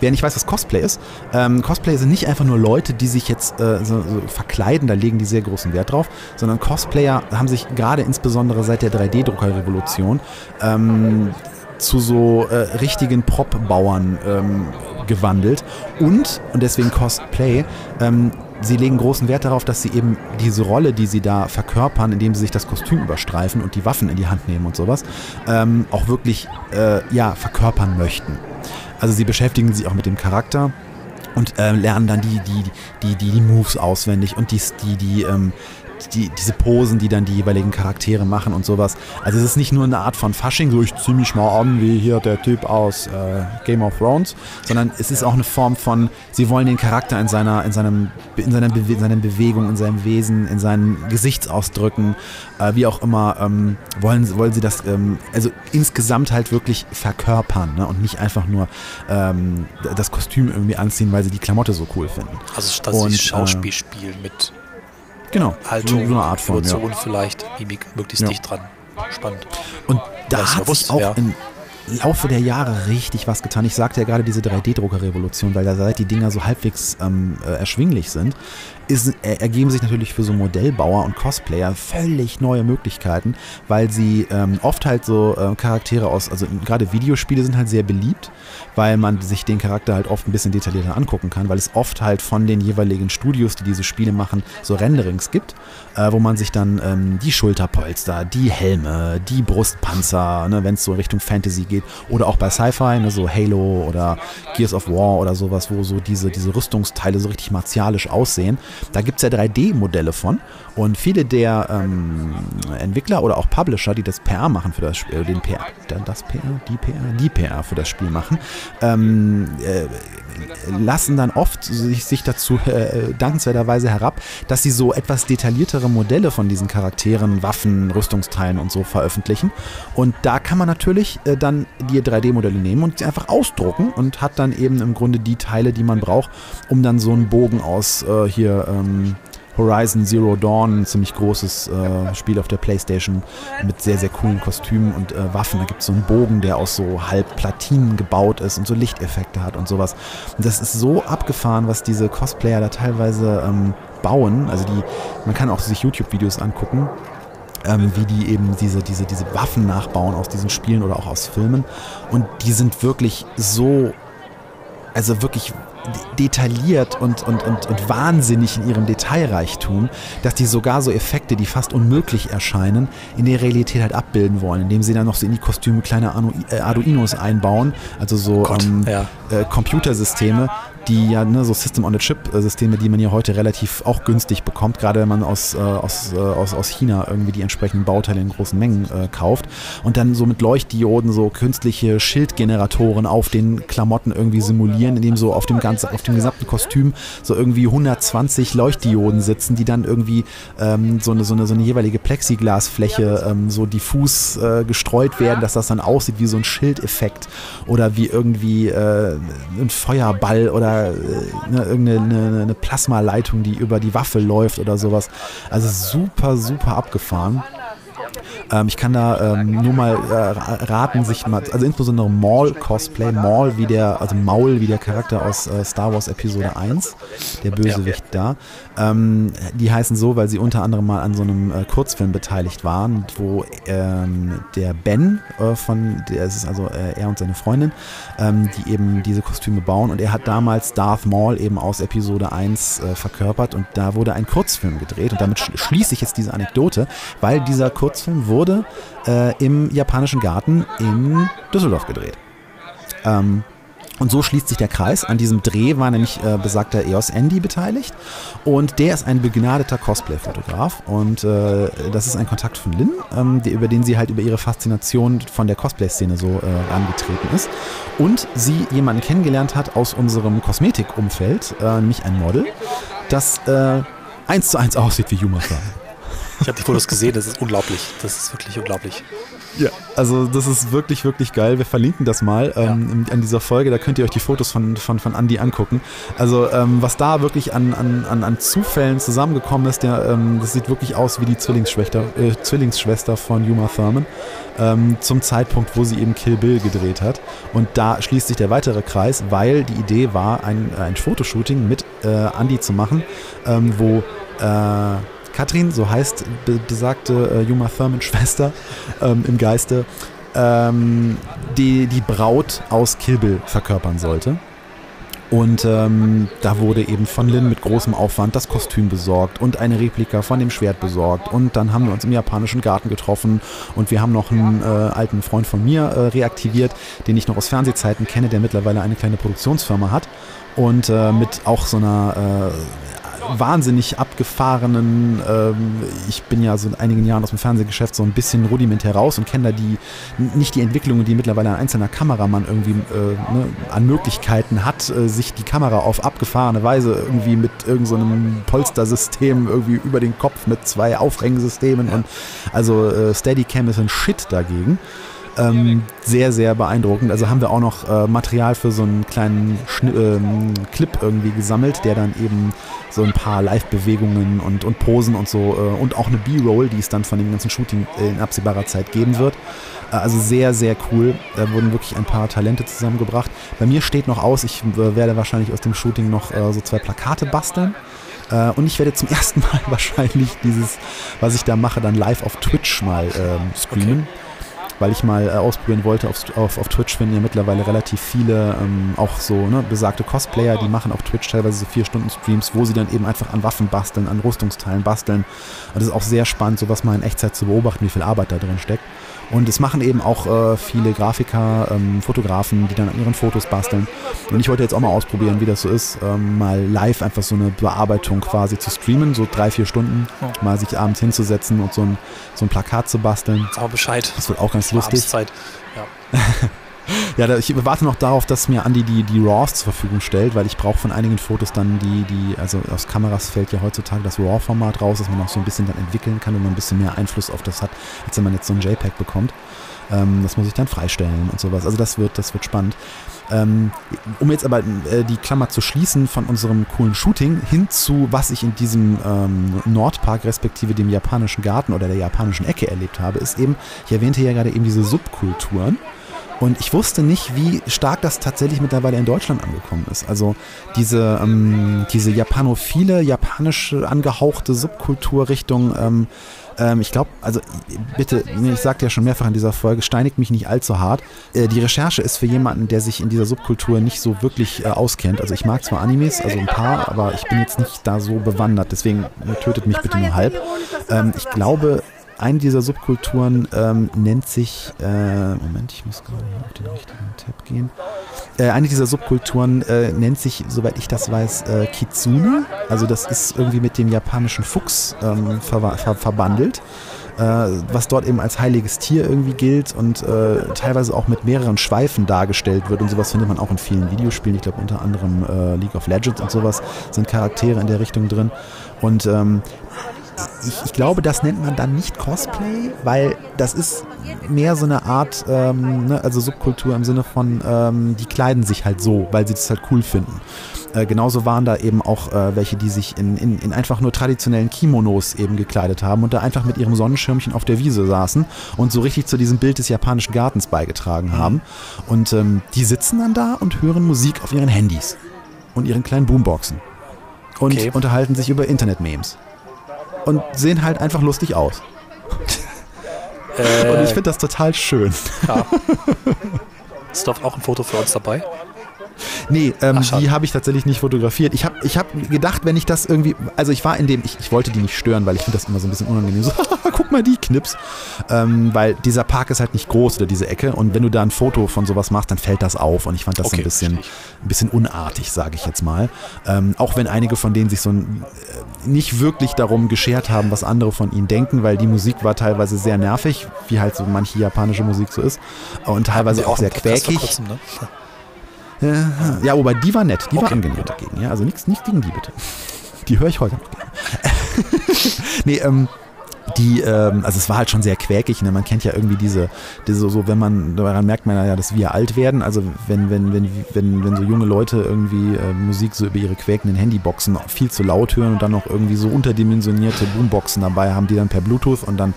Wer nicht weiß, was Cosplay ist, ähm, Cosplay sind nicht einfach nur Leute, die sich jetzt äh, so, so verkleiden, da legen die sehr großen Wert drauf, sondern Cosplayer haben sich gerade insbesondere seit der 3D-Druckerrevolution ähm, zu so äh, richtigen Prop-Bauern ähm, gewandelt und, und deswegen Cosplay, ähm, sie legen großen Wert darauf, dass sie eben diese Rolle, die sie da verkörpern, indem sie sich das Kostüm überstreifen und die Waffen in die Hand nehmen und sowas, ähm, auch wirklich äh, ja, verkörpern möchten. Also sie beschäftigen sich auch mit dem Charakter und äh, lernen dann die, die, die, die, die Moves auswendig und die, die, die, ähm, die, diese Posen, die dann die jeweiligen Charaktere machen und sowas. Also es ist nicht nur eine Art von Fasching, so ich zieh mich mal an wie hier der Typ aus äh, Game of Thrones, sondern es ist auch eine Form von, sie wollen den Charakter in seiner, in seinem, in seiner, Bewe in seiner Bewegung, in seinem Wesen, in seinen Gesichtsausdrücken, äh, wie auch immer, ähm, wollen, wollen sie das, ähm, also insgesamt halt wirklich verkörpern ne? und nicht einfach nur ähm, das Kostüm irgendwie anziehen, weil sie die Klamotte so cool finden. Also statt und, Schauspiel äh, spielen mit Genau. Haltung, so eine Art von Emotion ja. vielleicht, Mimik möglichst ja. dicht dran. Spannend. Und da hat sich auch ja. im Laufe der Jahre richtig was getan. Ich sagte ja gerade diese 3D-Drucker-Revolution, weil da seit die Dinger so halbwegs ähm, äh, erschwinglich sind, ist, ergeben sich natürlich für so Modellbauer und Cosplayer völlig neue Möglichkeiten, weil sie ähm, oft halt so äh, Charaktere aus, also gerade Videospiele sind halt sehr beliebt, weil man sich den Charakter halt oft ein bisschen detaillierter angucken kann, weil es oft halt von den jeweiligen Studios, die diese Spiele machen, so Renderings gibt, äh, wo man sich dann ähm, die Schulterpolster, die Helme, die Brustpanzer, ne, wenn es so Richtung Fantasy geht, oder auch bei Sci-Fi, ne, so Halo oder Gears of War oder sowas, wo so diese, diese Rüstungsteile so richtig martialisch aussehen. Da gibt es ja 3D-Modelle von und viele der ähm, Entwickler oder auch Publisher, die das PR machen für das Spiel, den PR, das PR, die PR, die PR für das Spiel machen, ähm, äh, lassen dann oft sich, sich dazu äh, dankenswerterweise herab, dass sie so etwas detailliertere Modelle von diesen Charakteren, Waffen, Rüstungsteilen und so veröffentlichen. Und da kann man natürlich äh, dann die 3D-Modelle nehmen und sie einfach ausdrucken und hat dann eben im Grunde die Teile, die man braucht, um dann so einen Bogen aus äh, hier ähm, Horizon Zero Dawn, ein ziemlich großes äh, Spiel auf der Playstation mit sehr, sehr coolen Kostümen und äh, Waffen. Da gibt es so einen Bogen, der aus so halb Platinen gebaut ist und so Lichteffekte hat und sowas. Und das ist so abgefahren, was diese Cosplayer da teilweise ähm, bauen. Also die, man kann auch sich YouTube-Videos angucken ähm, wie die eben diese, diese, diese Waffen nachbauen aus diesen Spielen oder auch aus Filmen. Und die sind wirklich so, also wirklich detailliert und, und, und, und wahnsinnig in ihrem Detailreichtum, dass die sogar so Effekte, die fast unmöglich erscheinen, in der Realität halt abbilden wollen, indem sie dann noch so in die Kostüme kleine äh, Arduinos einbauen, also so Gott, ähm, ja. äh, Computersysteme, die ja ne, so System-on-a-Chip-Systeme, die man hier heute relativ auch günstig bekommt, gerade wenn man aus, äh, aus, äh, aus, aus China irgendwie die entsprechenden Bauteile in großen Mengen äh, kauft. Und dann so mit Leuchtdioden so künstliche Schildgeneratoren auf den Klamotten irgendwie simulieren, indem so auf dem ganzen, auf dem gesamten Kostüm so irgendwie 120 Leuchtdioden sitzen, die dann irgendwie ähm, so, eine, so, eine, so eine jeweilige Plexiglasfläche ähm, so diffus äh, gestreut werden, dass das dann aussieht wie so ein Schildeffekt oder wie irgendwie äh, ein Feuerball oder äh, ne, irgendeine eine, Plasmaleitung, die über die Waffe läuft oder sowas. Also super, super abgefahren. Ähm, ich kann da ähm, nur mal äh, raten, sich mal, also insbesondere Maul-Cosplay, Maul wie der, also Maul wie der Charakter aus äh, Star Wars Episode 1, der Bösewicht ja, da. Ähm, die heißen so, weil sie unter anderem mal an so einem äh, Kurzfilm beteiligt waren, wo ähm, der Ben äh, von, der ist also äh, er und seine Freundin, ähm, die eben diese Kostüme bauen. Und er hat damals Darth Maul eben aus Episode 1 äh, verkörpert. Und da wurde ein Kurzfilm gedreht. Und damit schließe ich jetzt diese Anekdote, weil dieser Kurzfilm wurde wurde äh, im japanischen Garten in Düsseldorf gedreht. Ähm, und so schließt sich der Kreis. An diesem Dreh war nämlich äh, besagter EOS Andy beteiligt. Und der ist ein begnadeter Cosplay-Fotograf. Und äh, das ist ein Kontakt von Lynn, ähm, die, über den sie halt über ihre Faszination von der Cosplay-Szene so äh, angetreten ist. Und sie jemanden kennengelernt hat aus unserem Kosmetikumfeld, äh, nämlich ein Model, das äh, eins zu eins aussieht wie Yuma ich habe die Fotos gesehen, das ist unglaublich. Das ist wirklich unglaublich. Ja, also das ist wirklich, wirklich geil. Wir verlinken das mal ähm, ja. an dieser Folge. Da könnt ihr euch die Fotos von, von, von Andy angucken. Also ähm, was da wirklich an, an, an, Zufällen zusammengekommen ist, der, ähm, das sieht wirklich aus wie die Zwillingsschwester, äh, Zwillingsschwester von Yuma Thurman ähm, zum Zeitpunkt, wo sie eben Kill Bill gedreht hat. Und da schließt sich der weitere Kreis, weil die Idee war, ein, ein Fotoshooting mit äh, Andy zu machen, ähm, wo äh, Katrin, so heißt be besagte äh, Juma Thurman-Schwester ähm, im Geiste, ähm, die die Braut aus Kill verkörpern sollte. Und ähm, da wurde eben von Lin mit großem Aufwand das Kostüm besorgt und eine Replika von dem Schwert besorgt. Und dann haben wir uns im japanischen Garten getroffen und wir haben noch einen äh, alten Freund von mir äh, reaktiviert, den ich noch aus Fernsehzeiten kenne, der mittlerweile eine kleine Produktionsfirma hat. Und äh, mit auch so einer äh, wahnsinnig abgefahrenen, ähm, ich bin ja so in einigen Jahren aus dem Fernsehgeschäft so ein bisschen rudimentär raus und kenne da die, nicht die Entwicklungen, die mittlerweile ein einzelner Kameramann irgendwie äh, ne, an Möglichkeiten hat, äh, sich die Kamera auf abgefahrene Weise irgendwie mit irgendeinem so Polstersystem irgendwie über den Kopf mit zwei Aufhängsystemen und also äh, Steadicam ist ein Shit dagegen. Ähm, sehr, sehr beeindruckend. Also haben wir auch noch äh, Material für so einen kleinen Schni ähm, Clip irgendwie gesammelt, der dann eben so ein paar Live-Bewegungen und, und Posen und so äh, und auch eine B-Roll, die es dann von dem ganzen Shooting in absehbarer Zeit geben wird. Äh, also sehr, sehr cool. Da wurden wirklich ein paar Talente zusammengebracht. Bei mir steht noch aus, ich äh, werde wahrscheinlich aus dem Shooting noch äh, so zwei Plakate basteln. Uh, und ich werde zum [LAUGHS] ersten Mal wahrscheinlich dieses, was ich da mache, dann live auf Twitch mal ähm, streamen. Okay weil ich mal äh, ausprobieren wollte. Auf, auf, auf Twitch finden ja mittlerweile relativ viele, ähm, auch so ne, besagte Cosplayer, die machen auf Twitch teilweise so vier Stunden Streams, wo sie dann eben einfach an Waffen basteln, an Rüstungsteilen basteln. Und das ist auch sehr spannend, sowas mal in Echtzeit zu beobachten, wie viel Arbeit da drin steckt. Und es machen eben auch äh, viele Grafiker, ähm, Fotografen, die dann an ihren Fotos basteln. Und ich wollte jetzt auch mal ausprobieren, wie das so ist, ähm, mal live einfach so eine Bearbeitung quasi zu streamen, so drei, vier Stunden, oh. mal sich abends hinzusetzen und so ein, so ein Plakat zu basteln. Mal Bescheid. Das wird auch ganz lustig. Ja. [LAUGHS] ja, ich warte noch darauf, dass mir Andi die, die RAWs zur Verfügung stellt, weil ich brauche von einigen Fotos dann die, die, also aus Kameras fällt ja heutzutage das RAW-Format raus, dass man auch so ein bisschen dann entwickeln kann und man ein bisschen mehr Einfluss auf das hat, als wenn man jetzt so ein JPEG bekommt. Ähm, das muss ich dann freistellen und sowas. Also das wird, das wird spannend. Ähm, um jetzt aber äh, die Klammer zu schließen von unserem coolen Shooting hin zu, was ich in diesem ähm, Nordpark respektive dem japanischen Garten oder der japanischen Ecke erlebt habe, ist eben, ich erwähnte ja gerade eben diese Subkulturen. Und ich wusste nicht, wie stark das tatsächlich mittlerweile in Deutschland angekommen ist. Also diese, ähm, diese japanophile, japanische angehauchte Subkulturrichtung ähm, ähm, ich glaube, also bitte, ich sagte ja schon mehrfach in dieser Folge, steinigt mich nicht allzu hart. Äh, die Recherche ist für jemanden, der sich in dieser Subkultur nicht so wirklich äh, auskennt. Also ich mag zwar Animes, also ein paar, aber ich bin jetzt nicht da so bewandert. Deswegen tötet mich bitte nur halb. Ähm, ich glaube, eine dieser Subkulturen ähm, nennt sich, äh, Moment, ich muss gerade auf den richtigen Tab gehen. Äh, eine dieser Subkulturen äh, nennt sich, soweit ich das weiß, äh, Kitsune. Also das ist irgendwie mit dem japanischen Fuchs ähm, ver ver verbandelt. Äh, was dort eben als heiliges Tier irgendwie gilt und äh, teilweise auch mit mehreren Schweifen dargestellt wird und sowas findet man auch in vielen Videospielen. Ich glaube unter anderem League of Legends und sowas sind Charaktere in der Richtung drin. Und ähm, ich, ich, glaube, das nennt man dann nicht Cosplay, weil das ist mehr so eine Art, ähm, ne, also Subkultur im Sinne von, ähm, die kleiden sich halt so, weil sie das halt cool finden. Äh, genauso waren da eben auch äh, welche, die sich in, in, in, einfach nur traditionellen Kimonos eben gekleidet haben und da einfach mit ihrem Sonnenschirmchen auf der Wiese saßen und so richtig zu diesem Bild des japanischen Gartens beigetragen haben. Und ähm, die sitzen dann da und hören Musik auf ihren Handys und ihren kleinen Boomboxen und okay. unterhalten sich über Internet-Memes und sehen halt einfach lustig aus. Äh, und ich finde das total schön. Ja. Ist doch auch ein Foto für uns dabei? Nee, ähm, Ach, die habe ich tatsächlich nicht fotografiert. Ich habe ich hab gedacht, wenn ich das irgendwie, also ich war in dem, ich, ich wollte die nicht stören, weil ich finde das immer so ein bisschen unangenehm. So, [LAUGHS] guck mal die Knips. Ähm, weil dieser Park ist halt nicht groß oder diese Ecke und wenn du da ein Foto von sowas machst, dann fällt das auf und ich fand das okay, ein bisschen, ein bisschen unartig, sage ich jetzt mal. Ähm, auch wenn einige von denen sich so ein, äh, nicht wirklich darum geschert haben, was andere von ihnen denken, weil die Musik war teilweise sehr nervig, wie halt so manche japanische Musik so ist und teilweise auch, auch sehr quäkig. Kurzem, ne? Ja, wobei die war nett, die okay. war angenehm dagegen. Ja, also nichts nicht gegen die bitte. Die höre ich heute noch gerne. [LAUGHS] nee, ähm, die, ähm, also es war halt schon sehr quäkig, ne? man kennt ja irgendwie diese, diese so, wenn man, daran merkt man ja, dass wir alt werden, also wenn, wenn, wenn, wenn, wenn so junge Leute irgendwie äh, Musik so über ihre quäkenden Handyboxen viel zu laut hören und dann noch irgendwie so unterdimensionierte Boomboxen dabei haben, die dann per Bluetooth und dann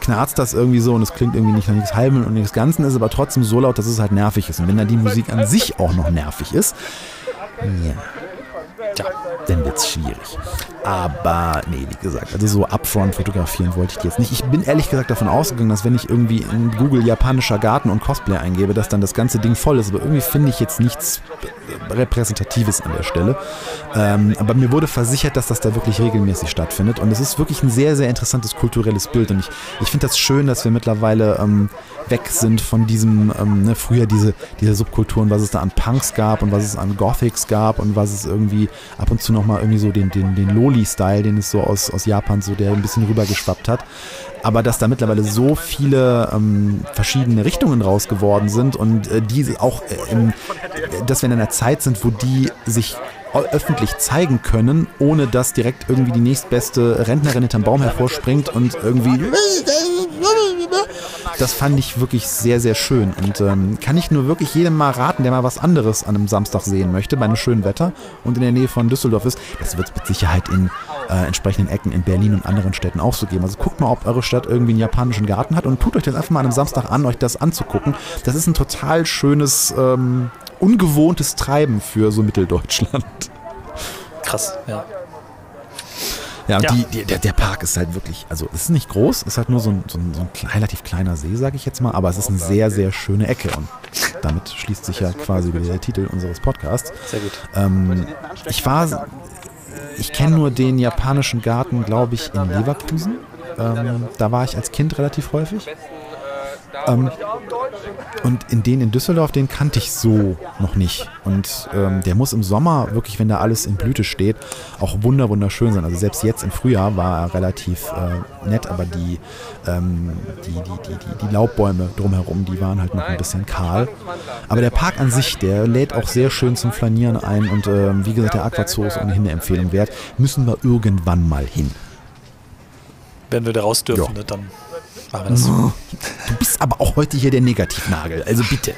knarzt das irgendwie so und es klingt irgendwie nicht nach nichts Halben und nichts Ganzen, ist aber trotzdem so laut, dass es halt nervig ist. Und wenn dann die Musik an sich auch noch nervig ist, ja, tja, dann wird es schwierig. Aber nee, wie gesagt, also so upfront fotografieren wollte ich die jetzt nicht. Ich bin ehrlich gesagt davon ausgegangen, dass wenn ich irgendwie in Google japanischer Garten und Cosplay eingebe, dass dann das ganze Ding voll ist. Aber irgendwie finde ich jetzt nichts Repräsentatives an der Stelle. Ähm, aber mir wurde versichert, dass das da wirklich regelmäßig stattfindet. Und es ist wirklich ein sehr, sehr interessantes kulturelles Bild. Und ich, ich finde das schön, dass wir mittlerweile ähm, weg sind von diesem, ähm, ne, früher diese, diese Subkulturen, was es da an Punks gab und was es an Gothics gab und was es irgendwie ab und zu nochmal irgendwie so den, den, den Loli-Style, den es so aus, aus Japan so, der ein bisschen rübergeschwappt hat. Aber dass da mittlerweile so viele ähm, verschiedene Richtungen raus geworden sind und äh, die auch, äh, im, dass wir in einer Zeit sind, wo die sich öffentlich zeigen können, ohne dass direkt irgendwie die nächstbeste Rentnerin hinterm Baum hervorspringt und irgendwie das fand ich wirklich sehr, sehr schön. Und ähm, kann ich nur wirklich jedem mal raten, der mal was anderes an einem Samstag sehen möchte, bei einem schönen Wetter und in der Nähe von Düsseldorf ist. Das wird es mit Sicherheit in äh, entsprechenden Ecken in Berlin und anderen Städten auch so geben. Also guckt mal, ob eure Stadt irgendwie einen japanischen Garten hat und tut euch das einfach mal an einem Samstag an, euch das anzugucken. Das ist ein total schönes, ähm, ungewohntes Treiben für so Mitteldeutschland. Krass, ja. Ja, und ja. Die, die, der, der Park ist halt wirklich, also es ist nicht groß, es ist halt nur so ein, so ein, so ein relativ kleiner See, sage ich jetzt mal, aber es ist eine sehr, sehr schöne Ecke und damit schließt sich ja quasi wieder der Titel unseres Podcasts. Sehr gut. Ähm, ich war, ich kenne nur den japanischen Garten, glaube ich, in Leverkusen. Ähm, da war ich als Kind relativ häufig. Ähm, und in den in Düsseldorf, den kannte ich so noch nicht. Und ähm, der muss im Sommer wirklich, wenn da alles in Blüte steht, auch wunder wunderschön sein. Also selbst jetzt im Frühjahr war er relativ äh, nett, aber die, ähm, die, die, die, die, die Laubbäume drumherum, die waren halt noch ein bisschen kahl. Aber der Park an sich, der lädt auch sehr schön zum Flanieren ein und ähm, wie gesagt, der Aquazoo ist ohnehin eine Empfehlung wert. Müssen wir irgendwann mal hin. Wenn wir da raus dürfen, Ja. ne, dann machen wir das. Du bist aber auch heute hier der Negativnagel, also bitte.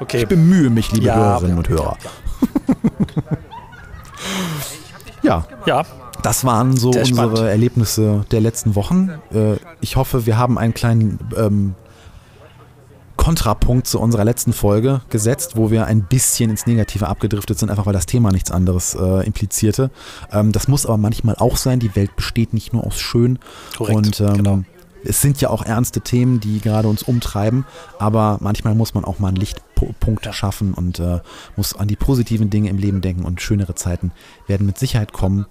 Okay. Ich bemühe mich, liebe Ja, Hörerinnen ja, und Hörer. [LAUGHS] Ja, Ja, das waren so Sehr unsere spannend. Erlebnisse der letzten Wochen. Äh, Ich hoffe, wir haben einen kleinen ähm, Kontrapunkt zu unserer letzten Folge gesetzt, wo wir ein bisschen ins Negative abgedriftet sind, einfach weil das Thema nichts anderes äh, implizierte. Ähm, das muss aber manchmal auch sein. Die Welt besteht nicht nur aus Schön. Korrekt, und ähm, genau. Es sind ja auch ernste Themen, die gerade uns umtreiben, aber manchmal muss man auch mal einen Lichtpunkt schaffen und äh, muss an die positiven Dinge im Leben denken und schönere Zeiten werden mit Sicherheit kommen.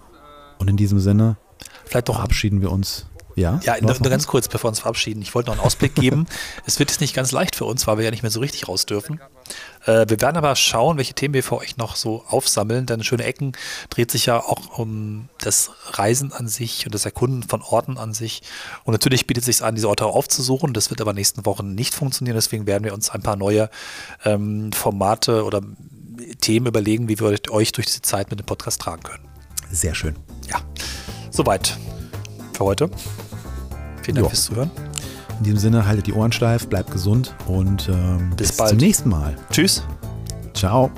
Und in diesem Sinne vielleicht noch verabschieden wir uns. Ja, Ja, nur, nur ganz kurz, bevor wir uns verabschieden. Ich wollte noch einen Ausblick geben. [LAUGHS] es wird jetzt nicht ganz leicht für uns, weil wir ja nicht mehr so richtig raus dürfen. Äh, wir werden aber schauen, welche Themen wir für euch noch so aufsammeln, denn Schöne Ecken dreht sich ja auch um das Reisen an sich und das Erkunden von Orten an sich. Und natürlich bietet es sich an, diese Orte auch aufzusuchen. Das wird aber nächsten Wochen nicht funktionieren. Deswegen werden wir uns ein paar neue ähm, Formate oder Themen überlegen, wie wir euch durch diese Zeit mit dem Podcast tragen können. Sehr schön. Ja, soweit für heute. Vielen Dank Ja. fürs Zuhören. In diesem Sinne, haltet die Ohren steif, bleibt gesund und ähm, Bis bis bald. zum nächsten Mal. Tschüss. Ciao.